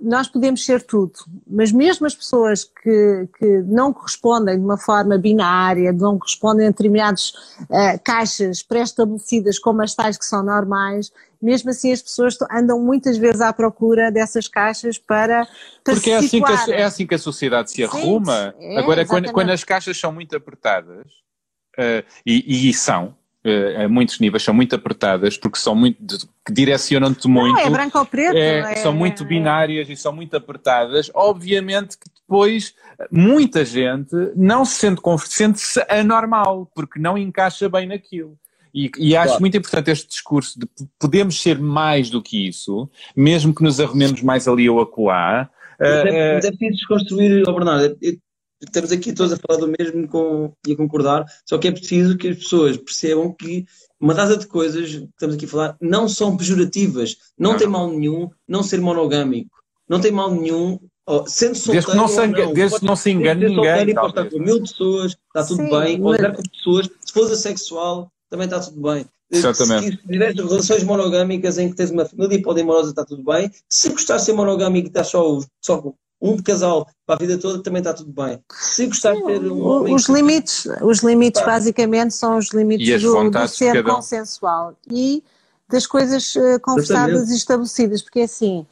nós podemos ser tudo, mas mesmo as pessoas que, que não correspondem de uma forma binária, não correspondem a determinadas uh, caixas pré-estabelecidas como as tais que são normais, mesmo assim as pessoas andam muitas vezes à procura dessas caixas para, para Porque é assim, a, é assim, que a, sociedade se arruma. Sim, é, Agora, quando, quando, as caixas são muito apertadas, uh, e, e são, uh, a muitos níveis são muito apertadas porque são muito que direcionam-te muito. Não, é branco ou preto. É, é, são muito é. binárias e são muito apertadas. Obviamente que depois muita gente não se sente sente-se anormal porque não encaixa bem naquilo. E, e acho claro. muito importante este discurso de podemos ser mais do que isso, mesmo que nos arrumemos mais ali ou acolá. Mas é, mas é preciso desconstruir, oh Bernardo, estamos aqui todos a falar do mesmo com, e a concordar, só que é preciso que as pessoas percebam que uma data de coisas que estamos aqui a falar não são pejorativas, não, não. tem mal nenhum não ser monogâmico, não tem mal nenhum oh, sendo solteiro desde que não se, não, desde não se engane ninguém. Pode estar com mil pessoas, está tudo Sim, bem, pode estar com pessoas, se for assexual, também está tudo bem. Exatamente. Se tiveres relações monogâmicas em que tens uma família poliamorosa, está tudo bem. Se gostar de ser monogâmico e estás só, só um casal para a vida toda também está tudo bem. Se gostar de ter um os limites, os limites tá. basicamente são os limites do, do ser consensual e das coisas uh, conversadas e estabelecidas, porque assim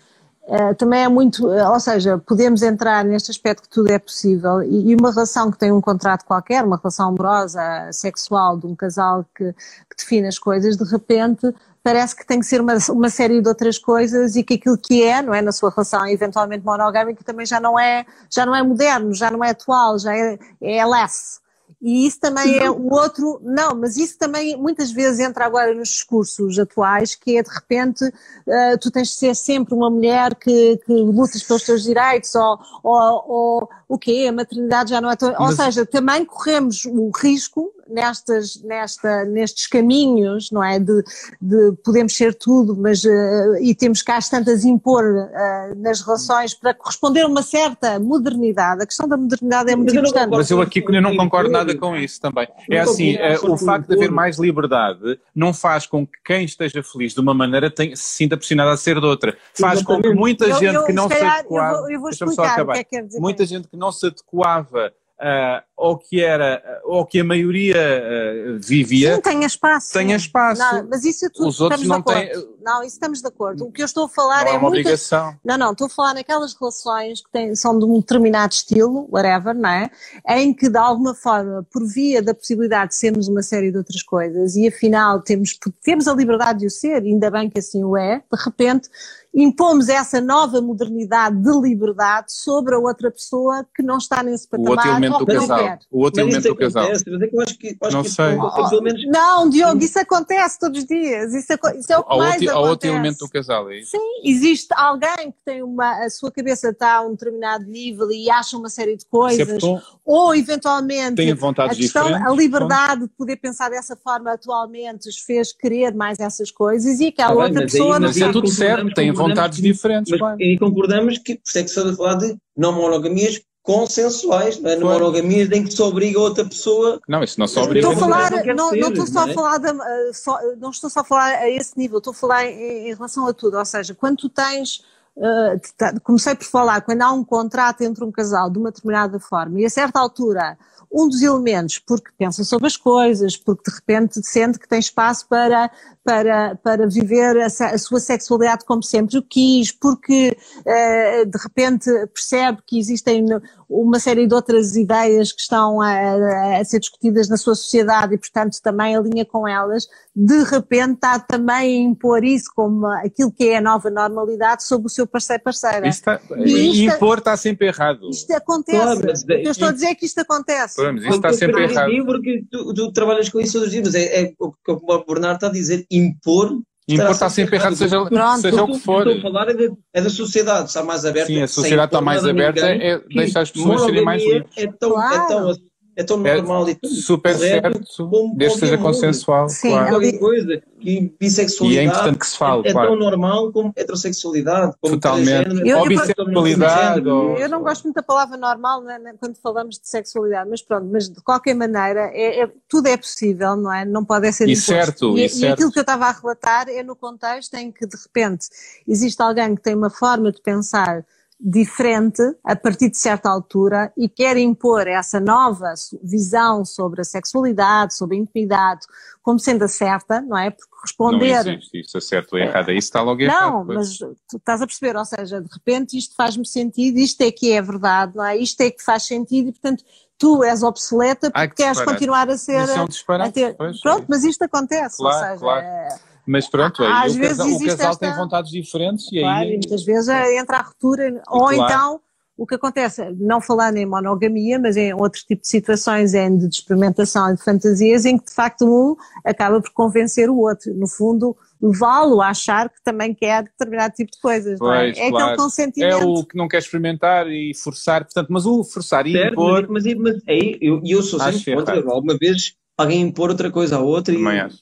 uh, também é muito, uh, ou seja, podemos entrar neste aspecto que tudo é possível e, e, uma relação que tem um contrato qualquer, uma relação amorosa, sexual de um casal que, que define as coisas, de repente parece que tem que ser uma, uma série de outras coisas e que aquilo que é, não é, na sua relação eventualmente monogâmica também já não é, já não é moderno, já não é atual, já é, é less. E isso também é o outro, não, mas isso também muitas vezes entra agora nos discursos atuais, que é de repente uh, tu tens de ser sempre uma mulher que, que lutas pelos teus direitos, ou, ou, ou o quê? A maternidade já não é tão. Ou seja, também corremos o risco nestas, nesta, nestes caminhos, não é? De, de podemos ser tudo, mas uh, e temos que às tantas impor uh, nas relações para corresponder a uma certa modernidade. A questão da modernidade é muito importante. Mas eu aqui eu não concordo nada com isso também. É assim, uh, o facto de haver mais liberdade não faz com que quem esteja feliz de uma maneira tenha, se sinta pressionado a ser de outra. Faz com que muita eu, gente eu, que não se adequava. Eu vou, eu vou explicar o que é que quer dizer. Muita gente que não se adequava uh, ou que era, ou que a maioria uh, vivia. Sim, tenha espaço. Tenha espaço. Não, mas isso é tudo. Os outros não têm. Não, isso estamos de acordo. O que eu estou a falar não é. é uma muitas... obrigação. Não, não, estou a falar naquelas relações que têm, são de um determinado estilo, whatever, não é? Em que, de alguma forma, por via da possibilidade de sermos uma série de outras coisas e afinal temos, temos a liberdade de o ser, ainda bem que assim o é, de repente impomos essa nova modernidade de liberdade sobre a outra pessoa que não está nesse patamar. O outro elemento do casal. O outro elemento do casal. Mas é que eu acho que, acho não que sei. Oh, menos... Não, Diogo, isso acontece todos os dias. Isso, é, isso é o que mais outro, acontece. outro elemento do casal, é isso? Sim, existe alguém que tem uma, a sua cabeça está a um determinado nível e acha uma série de coisas, ou eventualmente tem vontades a, questão, a liberdade de poder pensar dessa forma atualmente os fez querer mais essas coisas e aquela ah, outra mas pessoa aí, mas não é tudo certo, tem vontades diferentes. Mas, claro. E concordamos que, por isso é que se a falar de não monogamias consensuais, não é? Não monogamias em que se obriga outra pessoa. Não, isso não se obriga. Estou a falar, não, não, estou só a é? falar, de, uh, só, não estou só a falar a esse nível, estou a falar em, em relação a tudo, ou seja, quando tu tens Uh, comecei por falar, quando há um contrato entre um casal de uma determinada forma e a certa altura um dos elementos, porque pensa sobre as coisas, porque de repente sente que tem espaço para para, para viver a, a, sua sexualidade como sempre o quis, porque uh, de repente percebe que existem uma série de outras ideias que estão a, a, ser discutidas na sua sociedade e, portanto, também alinha com elas, de repente está também a impor isso como aquilo que é a nova normalidade sobre o seu parceiro-parceira. Está, e impor está sempre errado. Isto acontece. Claro, eu estou a dizer que isto acontece. Mas isto está sempre errado. Porque tu, tu, trabalhas com isso todos os dias, mas é, é o que o Bernardo está a dizer, impor Impor está sempre errado, seja, seja o que for. Estou a falar é, de, é, da sociedade, está mais aberta. Sim, a sociedade está mais aberta, ninguém, é deixar as pessoas serem mais livres. É tão, claro. é tão é tão é normal é e tão super certo, como desde que seja consensual. Sim, claro. qualquer coisa. E bissexualidade e é importante que se fale, é, claro. tão normal como heterossexualidade. Como Totalmente. Eu, ou bissexualidade. Eu, eu, não gosto muito da palavra normal né, né, quando falamos de sexualidade, mas pronto, mas de qualquer maneira, é, é tudo é possível, não é? Não pode ser e Certo, e, e, certo. aquilo que eu estava a relatar é no contexto em que, de repente, existe alguém que tem uma forma de pensar diferente a partir de certa altura e quer impor essa nova visão sobre a sexualidade, sobre a intimidade, como sendo a certa, não é? Porque responder. Não existe isso, a certo ou errado, isso está logo errado. Não, mas tu estás a perceber, ou seja, de repente isto faz-me sentido, isto é que é verdade, não é? Isto é que faz sentido e, portanto, tu és obsoleta porque Ai, queres continuar a ser. Isso é um a ter... Pronto, mas isto acontece, claro, ou seja. Claro. É mas pronto, é, Às o, vezes casal, o casal esta... tem vontades diferentes e claro, aí. E muitas vezes entra a ruptura, ou claro. então o que acontece, não falando em monogamia, mas em outro tipo de situações, em de experimentação e de fantasias, em que de facto um acaba por convencer o outro, no fundo, levá-lo a achar que também quer determinado tipo de coisas, pois, não é? É claro. aquele consentimento. É o que não quer experimentar e forçar, portanto, mas o forçar e certo, impor... Mas, mas, mas aí, eu, eu sou sempre contra, alguma vez alguém impor outra coisa à outra, e, mas,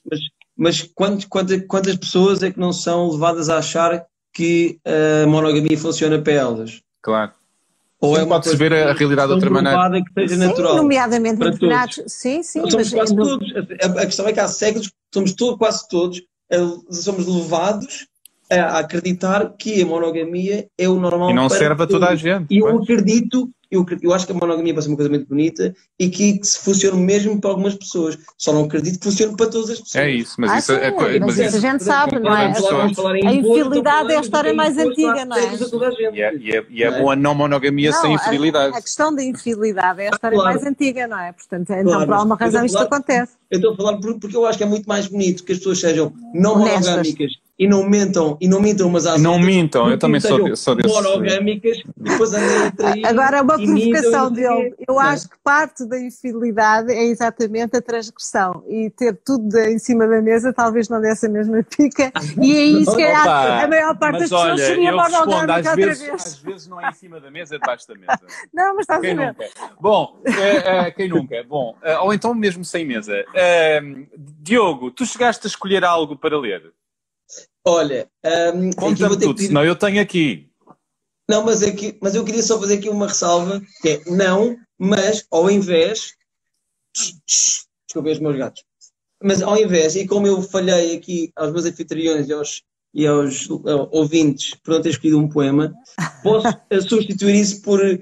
mas quantas, quantas, quantas pessoas é que não são levadas a achar que a monogamia funciona para elas? Claro. Ou sim, é pode-se ver a realidade de outra maneira. Que seja sim, natural nomeadamente para todos. Sim, sim. somos quase todos. A, a, questão é que há séculos somos todo, quase todos, eh, somos levados a acreditar que a monogamia é o normal. E não serve a toda a gente. E eu acredito eu, eu acho que a monogamia pode ser uma coisa muito bonita e que, que funciona mesmo para algumas pessoas. Só não acredito que funcione para todas as pessoas. É isso, mas ah, isso é, é, mas isso a gente sabe, não é? A infidelidade é a história mais antiga, não é? E é, e é, e é bom a não monogamia sem infidelidade. A, questão da infidelidade é a história claro. mais antiga, não é? Portanto, então por alguma razão isto acontece. Eu estou a falar porque eu acho que é muito mais bonito que as pessoas sejam não monogâmicas e não mentam, e não mintam umas às Não mintam, eu também sou, sou desse. monogâmicas e depois andam a trair. [laughs] Agora, uma provocação dele. Eu acho que parte da infidelidade é exatamente a transgressão e ter tudo em cima da mesa talvez não desse a mesma pica e é [laughs] isso que a maior parte das pessoas olha, seria monogâmica outra vezes, vez. Às vezes não é em cima da mesa, é debaixo da mesa. [laughs] Não, mas estás quem a ver. Nunca? Bom, é, é, quem nunca? Bom, é, ou então mesmo sem mesa. Diogo, tu chegaste a escolher algo para ler? Olha, um, conta-me tudo, pedir... senão eu tenho aqui. Não, mas, aqui, mas eu queria só fazer aqui uma ressalva, que é não, mas ao invés. Desculpem os meus gatos. Mas ao invés, e como eu falhei aqui aos meus anfitriões e aos, e aos uh, ouvintes por não ter escolhido um poema, posso uh, substituir isso por uh,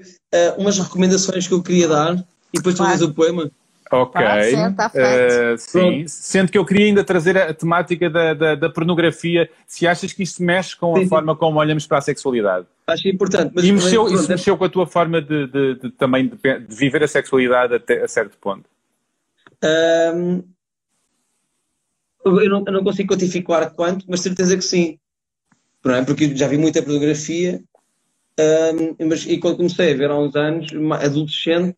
umas recomendações que eu queria dar e depois tu lês o poema? Ok. Tá certo, tá feito. Uh, sim, sendo que eu queria ainda trazer a temática da, da, da pornografia, se achas que isto mexe com a sim, forma como olhamos para a sexualidade. Acho importante. Mas, e mexeu, mas, isso é... mexeu com a tua forma de, de, de também de, de, viver a sexualidade até a certo ponto? Um, eu, não, eu, não, consigo quantificar quanto, mas certeza que sim. Não é? Porque já vi muita pornografia, um, mas e quando comecei a ver há uns anos, adolescente,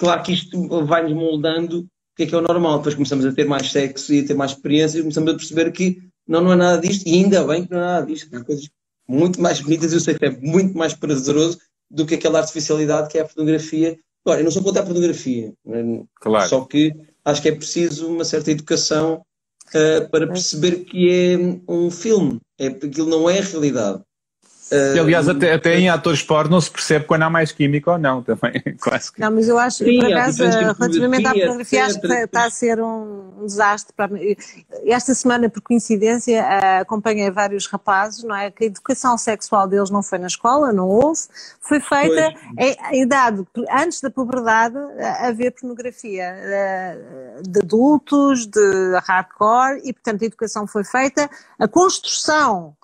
Claro que isto vai-nos moldando o que é que é o normal. Depois começamos a ter mais sexo e a ter mais experiência e começamos a perceber que não, não é nada disto e ainda bem que não é nada disto. Há coisas muito mais bonitas e eu sei que é muito mais prazeroso do que aquela artificialidade que é a fotografia. Agora, eu não sou contra a pornografia, é? claro. só que acho que é preciso uma certa educação uh, para perceber que é um filme, é, aquilo não é a realidade. E, aliás, até, até em atores porno se percebe quando há mais química ou não, também, [laughs] quase que. Não, mas eu acho que, por acaso, relativamente à pornografia, acho que está a ser um, um desastre. Para... Esta semana, por coincidência, acompanhei vários rapazes, não é? Que a educação sexual deles não foi na escola, não houve, foi feita em, em idade, antes da puberdade, a ver pornografia de adultos, de hardcore, e, portanto, a educação foi feita, a construção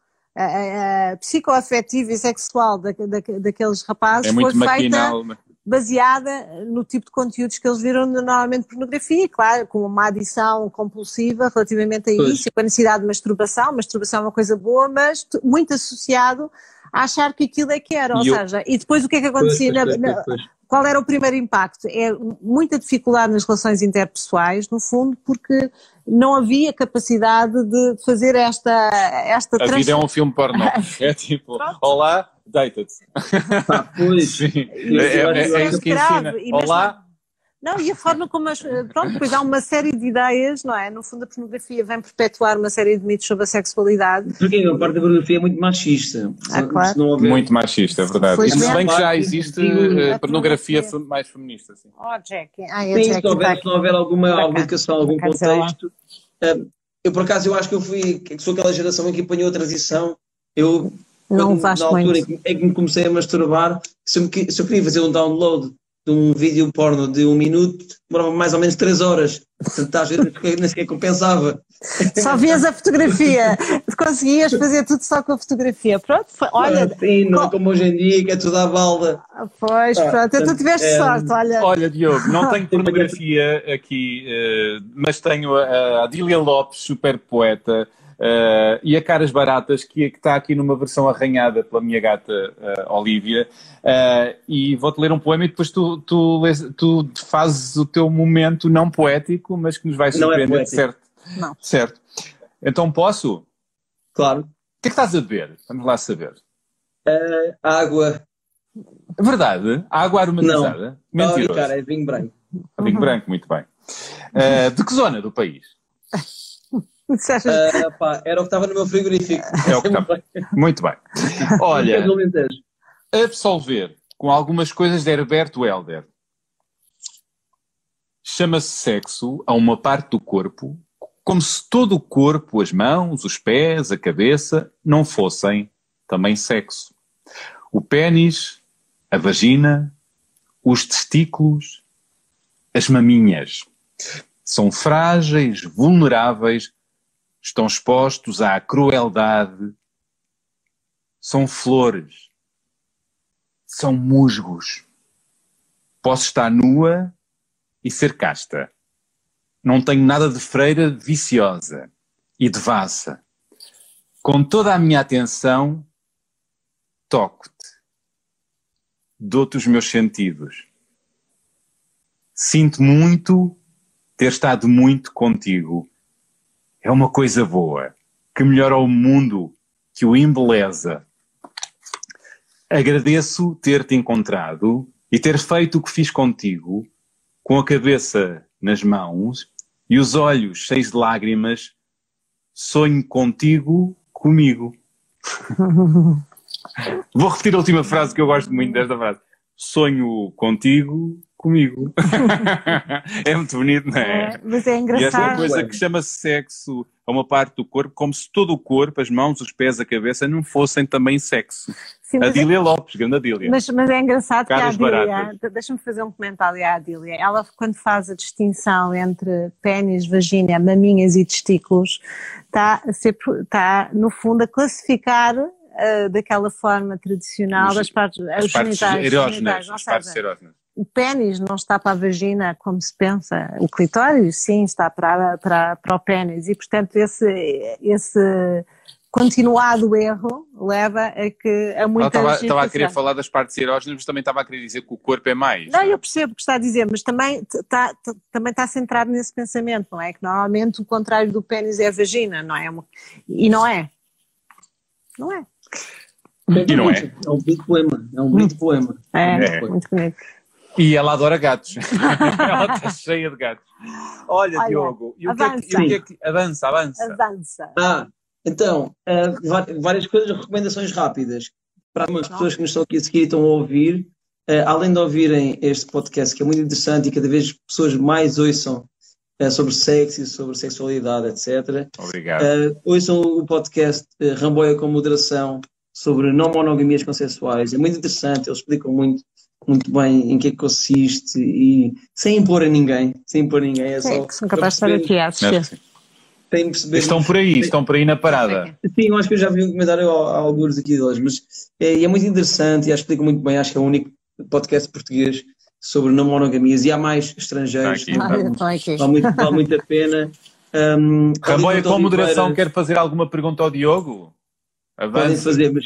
psicoafetiva e sexual da, da, daqueles rapazes é foi maquinal, feita baseada no tipo de conteúdos que eles viram normalmente pornografia, claro, com uma adição compulsiva relativamente a pois. isso, com a necessidade de masturbação, masturbação é uma coisa boa, mas muito associado a achar que aquilo é que era, ou seja, e depois o que é que acontecia pois, na, na, qual era o primeiro impacto? É muita dificuldade nas relações interpessoais, no fundo, porque não havia capacidade de fazer esta esta A vida é um filme pornô. [laughs] É tipo, olá, deita-te. pois. [laughs] Sim. É, é, é, isso que ensina. Olá, Não, e a forma como as. Pronto, depois há uma série de ideias, não é? No fundo, a pornografia vem perpetuar uma série de mitos sobre a sexualidade. Porque a parte da pornografia é muito machista. Ah, claro. Houver... Muito machista, é verdade. Pois e se bem que já existe uh, pornografia mais feminista. Sim. Oh, Jack. Ah, Sim, Jack se, houver, se não houver alguma, alguma educação, algum contexto. Uh, eu, por acaso, eu acho que eu fui. que sou aquela geração em que apanhou a transição. Eu. Não quando, na altura muito. em que me comecei a masturbar, se eu, se eu queria fazer um download de um vídeo porno de um minuto demorava mais ou menos três horas. Portanto, às vezes nem sequer compensava. Só vias a fotografia, conseguias fazer tudo só com a fotografia. Pronto, foi, olha. Sim, não como hoje em dia, que é tudo à balda. Pois, ah, pronto, tu tiveste é, sorte, olha. Olha, Diogo, não tenho [laughs] pornografia aqui, uh, mas tenho a, a Dília Lopes, super poeta. Uh, e a Caras Baratas, que, que, está aqui numa versão arranhada pela minha gata uh, Olivia. Uh, e vou-te ler um poema e depois tu, tu, tu, fazes o teu momento não poético, mas que nos vai é surpreender, é certo? Não. Certo. Então posso? Claro. O que é que estás a beber? Vamos lá saber. água. Verdade? Água aromatizada? Não. Mentira. cara, é vinho branco. Vinho branco, muito bem. de que zona do país? [laughs] Uh, pá, era o que estava no meu frigorífico. É o que estava. Muito bem. Olha, absolver com algumas coisas de Herberto Helder. Chama-se sexo a uma parte do corpo como se todo o corpo, as mãos, os pés, a cabeça, não fossem também sexo. O pênis, a vagina, os testículos, as maminhas. São frágeis, vulneráveis estão expostos à crueldade, são flores, são musgos. Posso estar nua e ser casta. Não tenho nada de freira viciosa e devassa. Com toda a minha atenção, toco-te. Dou-te os meus sentidos. Sinto muito ter estado muito contigo é uma coisa boa, que melhora o mundo, que o embeleza. Agradeço ter-te encontrado e ter feito o que fiz contigo, com a cabeça nas mãos e os olhos cheios de lágrimas. Sonho contigo, comigo. [laughs] Vou repetir a última frase que eu gosto muito desta frase. Sonho contigo, comigo. [laughs] é muito bonito, não é? é? Mas é engraçado. E essa é uma coisa que chama-se sexo a uma parte do corpo, como se todo o corpo, as mãos, os pés, a cabeça, não fossem também sexo. Sim, a Dília é... Lopes, grande Adília. Mas, mas é engraçado Caras que a Adília, deixa-me fazer um comentário à Adília, ela quando faz a distinção entre pênis, vagina, maminhas e testículos, está, a ser, está no fundo a classificar uh, daquela forma tradicional os, das partes, as partes genitais, erógenas, as partes erógenas o pênis não está para a vagina como se pensa, o clitóris sim está para, para, para o pênis e portanto esse, esse continuado erro leva a que a muita Ela estava, a querer falar das partes erógenas, mas também estava a querer dizer que o corpo é mais. Não, eu percebo o que está a dizer, mas também está, também está centrado nesse pensamento, não é? Que normalmente o contrário do pênis é a vagina, não é? E não é. Não é. E não é. É um bonito poema. É um bonito poema. É, é. muito bonito. E ela adora gatos. [laughs] ela está cheia de gatos. Olha, Olha Diogo, e o, avança. que é que, e o que é que. Avança, avança. Avança. Ah, então, uh, várias coisas, recomendações rápidas. Para as pessoas que nos estão aqui a seguir e estão a ouvir, uh, além de ouvirem este podcast, que é muito interessante e cada vez pessoas mais ouçam uh, sobre sexo, sobre sexualidade, etc. Obrigado. ouçam o podcast Ramboia com Moderação sobre não monogamias consensuais. É muito interessante, eles explicam muito muito bem em que é que consiste e sem impor a ninguém, sem impor a ninguém. É só são capazes de estar aqui a assistir. Estão por aí, estão por aí na parada. Sim, eu acho que eu já vi um comentário a, alguns aqui deles, mas é, é muito interessante e acho que explica muito bem. Acho que é o único podcast português sobre não monogamias e há mais estrangeiros. Tá vale, vale, muito, vale muito a pena. Um, Ramboia, com moderação, quer fazer alguma pergunta ao Diogo? Avance. Podem fazer, mas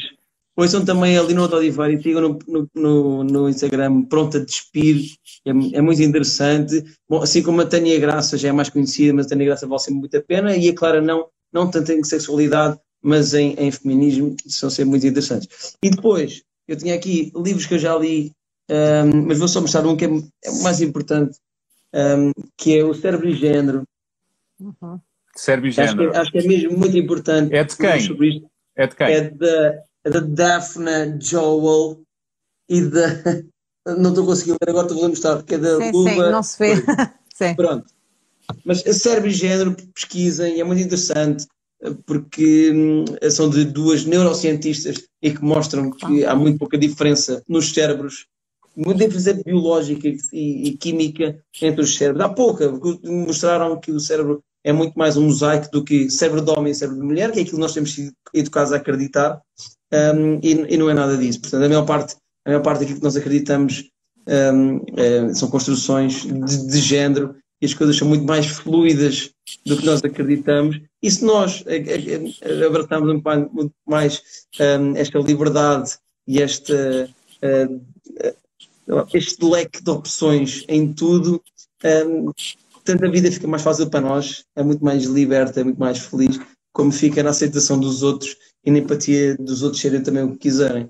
Ouçam também ali no Odiveira e sigam no, no, no, Instagram Pronto a Despir, é, é, muito interessante. Bom, assim como a Tânia Graça já é mais conhecida, mas a Tânia Graça vale sempre muito a pena, e a Clara não, não tanto em sexualidade, mas em, em feminismo, são sempre muito interessantes. E depois, eu tinha aqui livros que eu já li, um, mas vou só mostrar um que é, é mais importante, um, que é o cérebro e género. Uhum. Cérebro e género. Acho que, acho que, é mesmo muito importante. É de quem? É de quem? É da, é da Daphne Joel e da. Não estou conseguindo ver agora, estou a mostrar, porque é da sim, Luba. Sim, não se vê. [laughs] sim. Pronto. Mas a cérebro e género pesquisem, é muito interessante porque hum, são de duas neurocientistas e que mostram que há muito pouca diferença nos cérebros, muita diferença biológica e, e química entre os cérebros. Há pouca, mostraram que o cérebro é muito mais um mosaico do que cérebro de homem e cérebro de mulher, que é aquilo que nós temos sido educados a acreditar, um, e, e, não é nada disso. Portanto, a maior parte, a maior parte daquilo que nós acreditamos um, é, são construções de, de género e as coisas são muito mais fluidas do que nós acreditamos. E se nós abraçarmos muito mais um, esta liberdade e esta, uh, este leque de opções em tudo, um, tanto a vida fica mais fácil para nós, é muito mais liberta, é muito mais feliz, como fica na aceitação dos outros e na empatia dos outros serem também o que quiserem.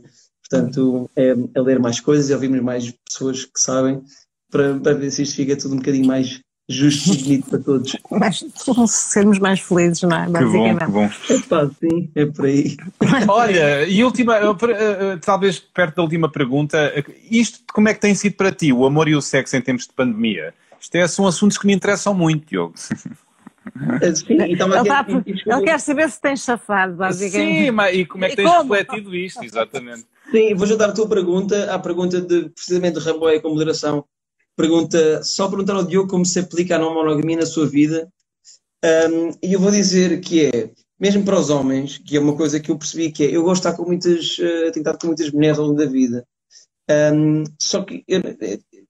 Portanto, é, é ler mais coisas e ouvirmos mais pessoas que sabem para, para ver se isto fica tudo um bocadinho mais justo e bonito para todos. [laughs] Mas sermos mais felizes, não é? Que bom, que bom. É pá, sim, é por aí. [laughs] Olha, e última, eh, eh, talvez perto da última pergunta, isto como é que tem sido para ti, o amor e o sexo em tempos de pandemia? Isto é, são assuntos que me interessam muito, Diogo. [laughs] Eh, sim, e ele, tá, ele quer saber se tens chafado, basicamente. Sim, mas e como é que tens como? refletido isto, exatamente. Sim, vou juntar a tua pergunta à pergunta de, precisamente, de Ramboia com moderação pergunta, só perguntar ao Diogo como se aplica a não monogamia na sua vida. Um, e eu vou dizer que é, mesmo para os homens, que é uma coisa que eu percebi que é, eu gosto de estar com muitas, uh, tenho com muitas mulheres ao longo da vida. Um, só que eu,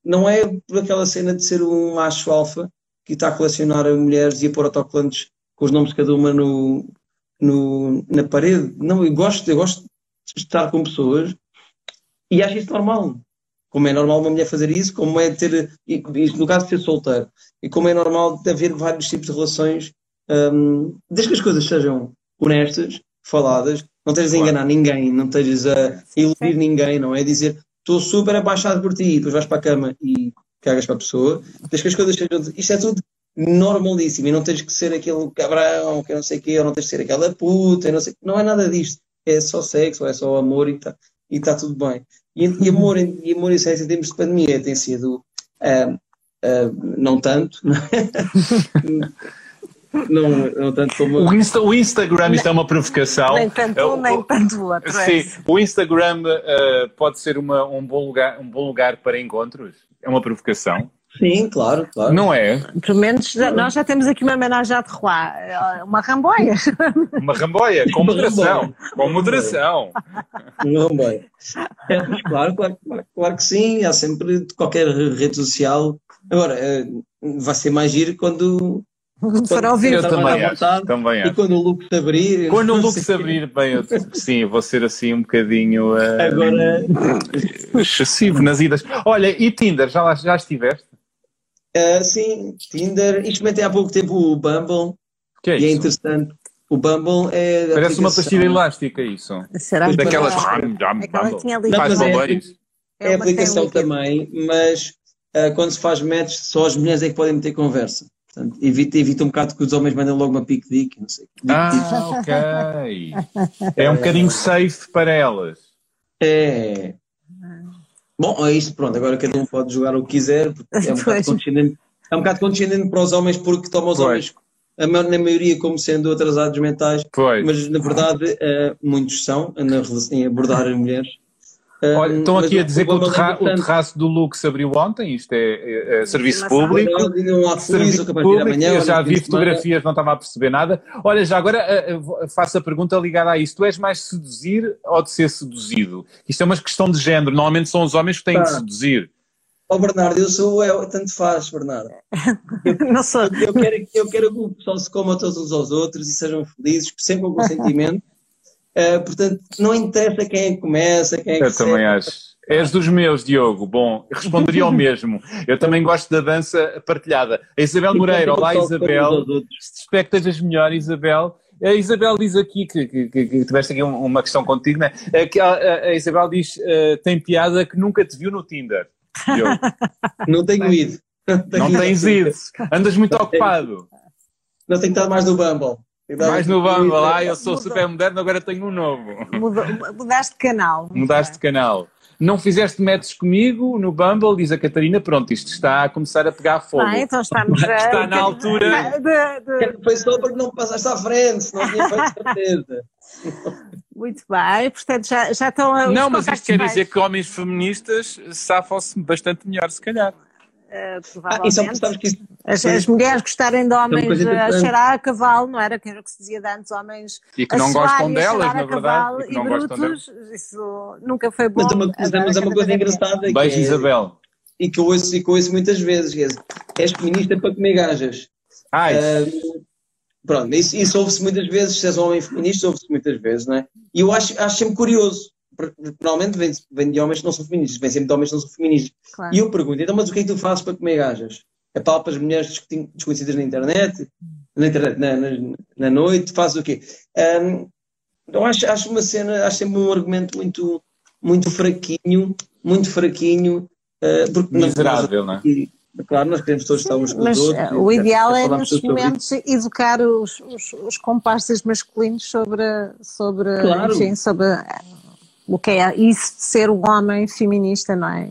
não é por aquela cena de ser um macho alfa que está a colecionar mulheres e a pôr autocolantes com os nomes de cada uma no, no, na parede. Não, eu gosto, eu gosto de estar com pessoas e acho isso normal. Como é normal uma mulher fazer isso, como é ter, no caso de ser solteiro, e como é normal haver vários tipos de relações, um, desde que as coisas sejam honestas, faladas, não estejas a enganar ninguém, não estejas a iludir ninguém, não é? Dizer estou super apaixonado por ti, e depois vais para a cama e cagas para a pessoa, desde que as coisas sejam. Isto é tudo normalíssimo e não tens que ser aquele cabrão, que não sei o quê, ou não tens que ser aquela puta, não sei não é nada disto. É só sexo, é só amor e está e tá tudo bem. E, e, amor, e amor e sexo em termos de pandemia tem sido uh, uh, não tanto, [laughs] não, não tanto como. O, Insta, o Instagram, isto é uma provocação. Nem tanto um, nem tanto outro. Sim, é o Instagram uh, pode ser uma, um, bom lugar, um bom lugar para encontros? É uma provocação? Sim, claro, claro. Não é? Pelo menos nós já temos aqui uma homenagem à Terroir, uma ramboia. Uma ramboia, com moderação. Com moderação. Uma ramboia. É, claro, claro, claro, que sim, há sempre qualquer rede social. Agora, eh, vai ser mais giro quando para ouvir. Eu também acho, também acho. E quando o Lucas abrir. Quando o Lucas abrir, bem, eu, sim, vou ser assim um bocadinho uh, Agora... excessivo nas idas. Olha, e Tinder, já, já estiveste? Uh, sim, Tinder. Experimentei há pouco tempo o Bumble. Que é e é interessante. O Bumble é. Parece aplicação... uma pastilha elástica, isso. Será que Daquelas. É, é aplicação também, mas uh, quando se faz match, só as mulheres é que podem meter conversa. Portanto, evita, evita um bocado que os homens mandem logo uma pique dick, não sei. Ah, ok. É um bocadinho safe para elas. É. Bom, é isto, pronto, agora cada um pode jogar o que quiser, é um bocado condescendente, é um bocado condescendente para os homens porque tomam os pois. homens, na maioria, como sendo atrasados mentais, pois. mas na verdade uh, muitos são na, em abordar as mulheres Olha, estão aqui a dizer que o, terra o, terraço do Lux abriu ontem, isto é, é, é serviço público. serviço público amanhã, eu já vi fotografias, não estava a perceber nada. Olha, já agora eh, eh, faço a pergunta ligada a isso. Tu és mais seduzir ou de ser seduzido? Isto é uma questão de género. Normalmente são os homens que têm tá. de seduzir. Ó oh, Bernardo, eu sou eu, tanto faz, Bernardo. Eu, [laughs] não sou. Eu quero, eu quero que o pessoal se coma todos uns aos outros e sejam felizes, sempre com consentimento. [laughs] Uh, portanto, não interessa quem é que começa, quem é que Eu também acho. És dos meus, Diogo. Bom, responderia ao mesmo. Eu também gosto da dança partilhada. A Isabel Moreira, olá Isabel. Espero que estejas melhor, Isabel. A Isabel diz aqui que, que, que, que tiveste aqui uma questão contigo, né? É que a, a Isabel diz uh, tem piada que nunca te viu no Tinder. [laughs] não tenho ido. Não tens ido. Andas muito ocupado. Não tenho estado mais no Bumble. Mais no Bumble, ah, eu sou super moderno, agora tenho um novo. mudaste de canal. Mudaste de canal. Não fizeste matches comigo no Bumble, diz a Catarina, pronto, isto está a começar a pegar fogo. Ah, então estamos a... Está na altura... De, de... Foi só porque não passaste à frente, senão tinha feito [laughs] certeza. Muito bem, portanto já, já estão a. Não, mas isto quer mais. dizer que homens feministas safam-se bastante melhor, se calhar. Uh, provavelmente. Ah, isso, as, as, mulheres gostarem de homens a cheirar a cavalo, não era? Que era o que se dizia de antes, homens. E que não gostam delas, na verdade. E, que não brutos. Isso nunca foi bom. Mas, uma, mas, mas é uma coisa engraçada. Beijo, é, Isabel. E que eu ouço, e que eu ouço muitas vezes: que é, és feminista para comer gajas. Ai. Uh, pronto, isso, isso ouve-se muitas vezes, se és um homem feminista, ouve-se muitas vezes, não é? E eu acho, acho sempre curioso normalmente vem, vem de homens que não são feministas, vem sempre de homens que não são feministas. Claro. E eu pergunto, então, mas o que é que tu fazes para comer gajas? É para as mulheres desconhecidas na internet? Na, internet, na, na, na noite? Fazes o quê? Um, então acho, acho uma cena, acho sempre um argumento muito, muito fraquinho, muito fraquinho. Uh, porque Miserável, não é? Claro, nós queremos todos estar uns com os outros. Eh, o ideal é, nos momentos, educar os, os, os comparsas masculinos sobre, sobre, claro. enfim, sobre o que é isso de ser um homem feminista, não é?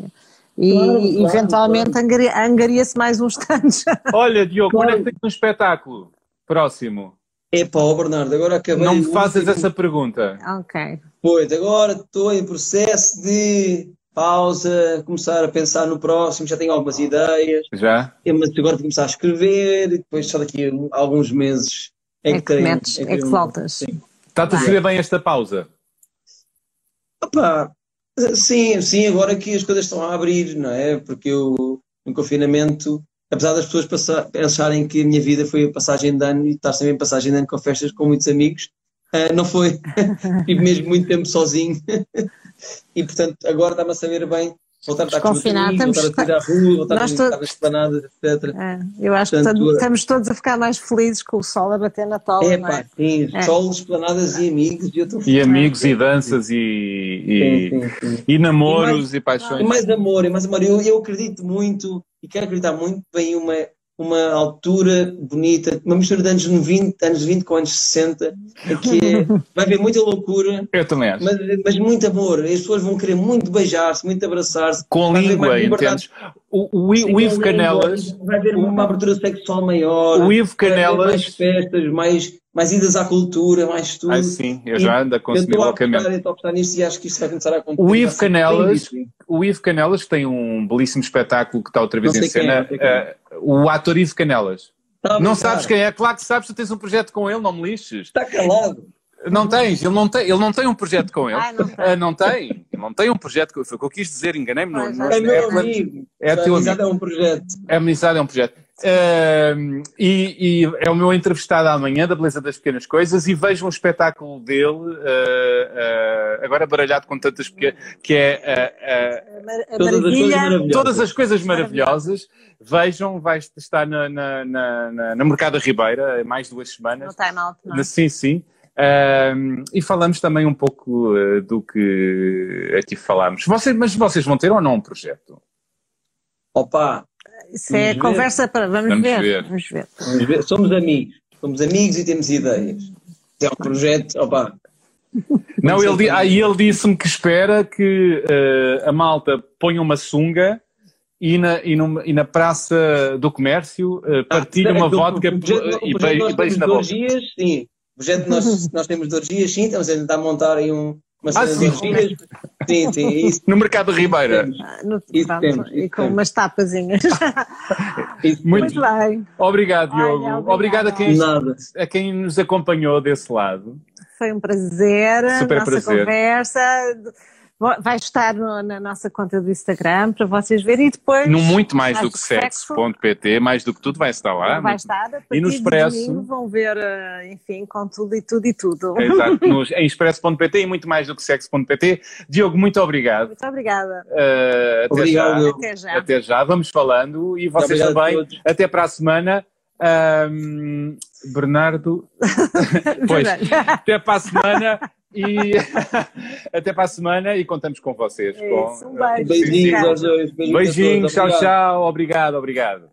E claro, eventualmente claro. angaria-se mais uns tantos. [laughs] Olha, Diogo, claro. quando é que tens um espetáculo próximo? É pá, Bernardo, agora acabei. Não me fazes essa pergunta. Ok. Pois, agora estou em processo de pausa, começar a pensar no próximo, já tenho algumas ideias. Já? Mas agora que começar a escrever e depois só daqui a alguns meses é, é que, tenho, metes, é que, é que voltas. Está-te a saber bem esta pausa? Opa, sim, sim, agora que as coisas estão a abrir, não é? Porque eu, no confinamento, apesar das pessoas passar, acharem que a minha vida foi a passagem de ano e estar sempre em passagem de ano com festas com muitos amigos, uh, não foi. [laughs] Tive mesmo muito tempo sozinho. [laughs] e portanto, agora está-me a saber bem voltar a estar com os amigos, voltar a sair à rua, voltar a estar esplanadas, etc. É, eu acho Portanto, que estamos todos a ficar mais felizes com o sol a bater na tola, é, pá, é? sim, é. sol, esplanadas e amigos. E, eu e amigos e danças e, e, sim, sim, sim. e namoros e, mais, e paixões. E mais amor, e mais amor. Eu, eu acredito muito e quero acreditar muito bem uma uma altura bonita, uma mistura de anos 20, anos 20 com anos 60, que é, [laughs] vai haver muita loucura. Eu também acho. Mas, mas muito amor. As pessoas vão querer muito beijar-se, muito abraçar-se. Com a língua, entendes? O, o, o, o Ivo Canelas. Vai haver uma abertura sexual maior. O Ivo Canelas. Mais festas, mais, mais idas à cultura, mais tudo. Ah, sim, eu já ando a consumir loucamente. Eu estou a apostar nisto e acho que isto vai começar a acontecer. O Ivo Canelas, o Ivo Canelas tem um belíssimo espetáculo que está outra vez em cena. É, uh, o ator Ivo Canelas. Tá não sabes quem é? Claro que sabes, tu tens um projeto com ele, não me lixes. Está calado. Não tens, ele não tem, ele não tem um projeto com [laughs] ele. Ai, não, tem. Uh, não tem, não tem um projeto com ele. Foi o que eu quis dizer, enganei-me. No, no, é meu amigo. É, é teu amizade é um projeto. É amizade é um projeto. Uh, e, e, é o meu entrevistado amanhã da Beleza das Pequenas Coisas e vejo um espetáculo dele, uh, uh, agora baralhado com tantas que, que é todas, as coisas maravilhosas. todas as coisas maravilhosas. Vejam, vai estar na, na, na, na, na Mercado Ribeira mais duas semanas. No time out, não é? Sim, sim. e falamos também um pouco do que aqui falámos. Vocês, mas vocês vão ter ou não um projeto? Opa, isso é conversa para. Vamos, vamos ver. ver. Vamos, ver. vamos ver. Somos amigos. Somos amigos e temos ideias. É um projeto. Opa. Não, ele, aí ele disse-me que espera que uh, a malta ponha uma sunga e na, e, numa, e na Praça do Comércio uh, partilhe ah, uma vodka e, beijo na boca. Dias, sim. O projeto nós, nós temos dois dias, sim, estamos a tentar montar aí um, mas ah, sim. sim, sim, isso. [laughs] No Mercado Ribeira. No, isso pronto, temos, e com temos. umas tapazinhas. [laughs] Muito, Muito, bem. Obrigado, Diogo. Olha, obrigado a quem, a quem nos acompanhou desse lado. Foi um prazer. Super nossa prazer. conversa vai estar no, na nossa conta do Instagram para vocês verem e depois. No muito mais, mais do que sexo.pt, mais do que tudo vai estar lá. Vai estar. E no Expresso. vão ver, eh, enfim, com tudo e tudo e tudo. Exato, no, em expresso.pt e muito mais do que sexo.pt. Diogo, muito obrigado. Muito obrigada. Uh, até, Obrigado. Já. até já. Até já. Vamos falando e vocês também. Até para a semana. Um, Bernardo, [laughs] pois, até para a semana. [laughs] e [laughs] até para a semana e contamos com vocês. É isso, com... um beijo. Beijinhos aos dois. Beijinhos, tchau, tchau. Obrigado, obrigado.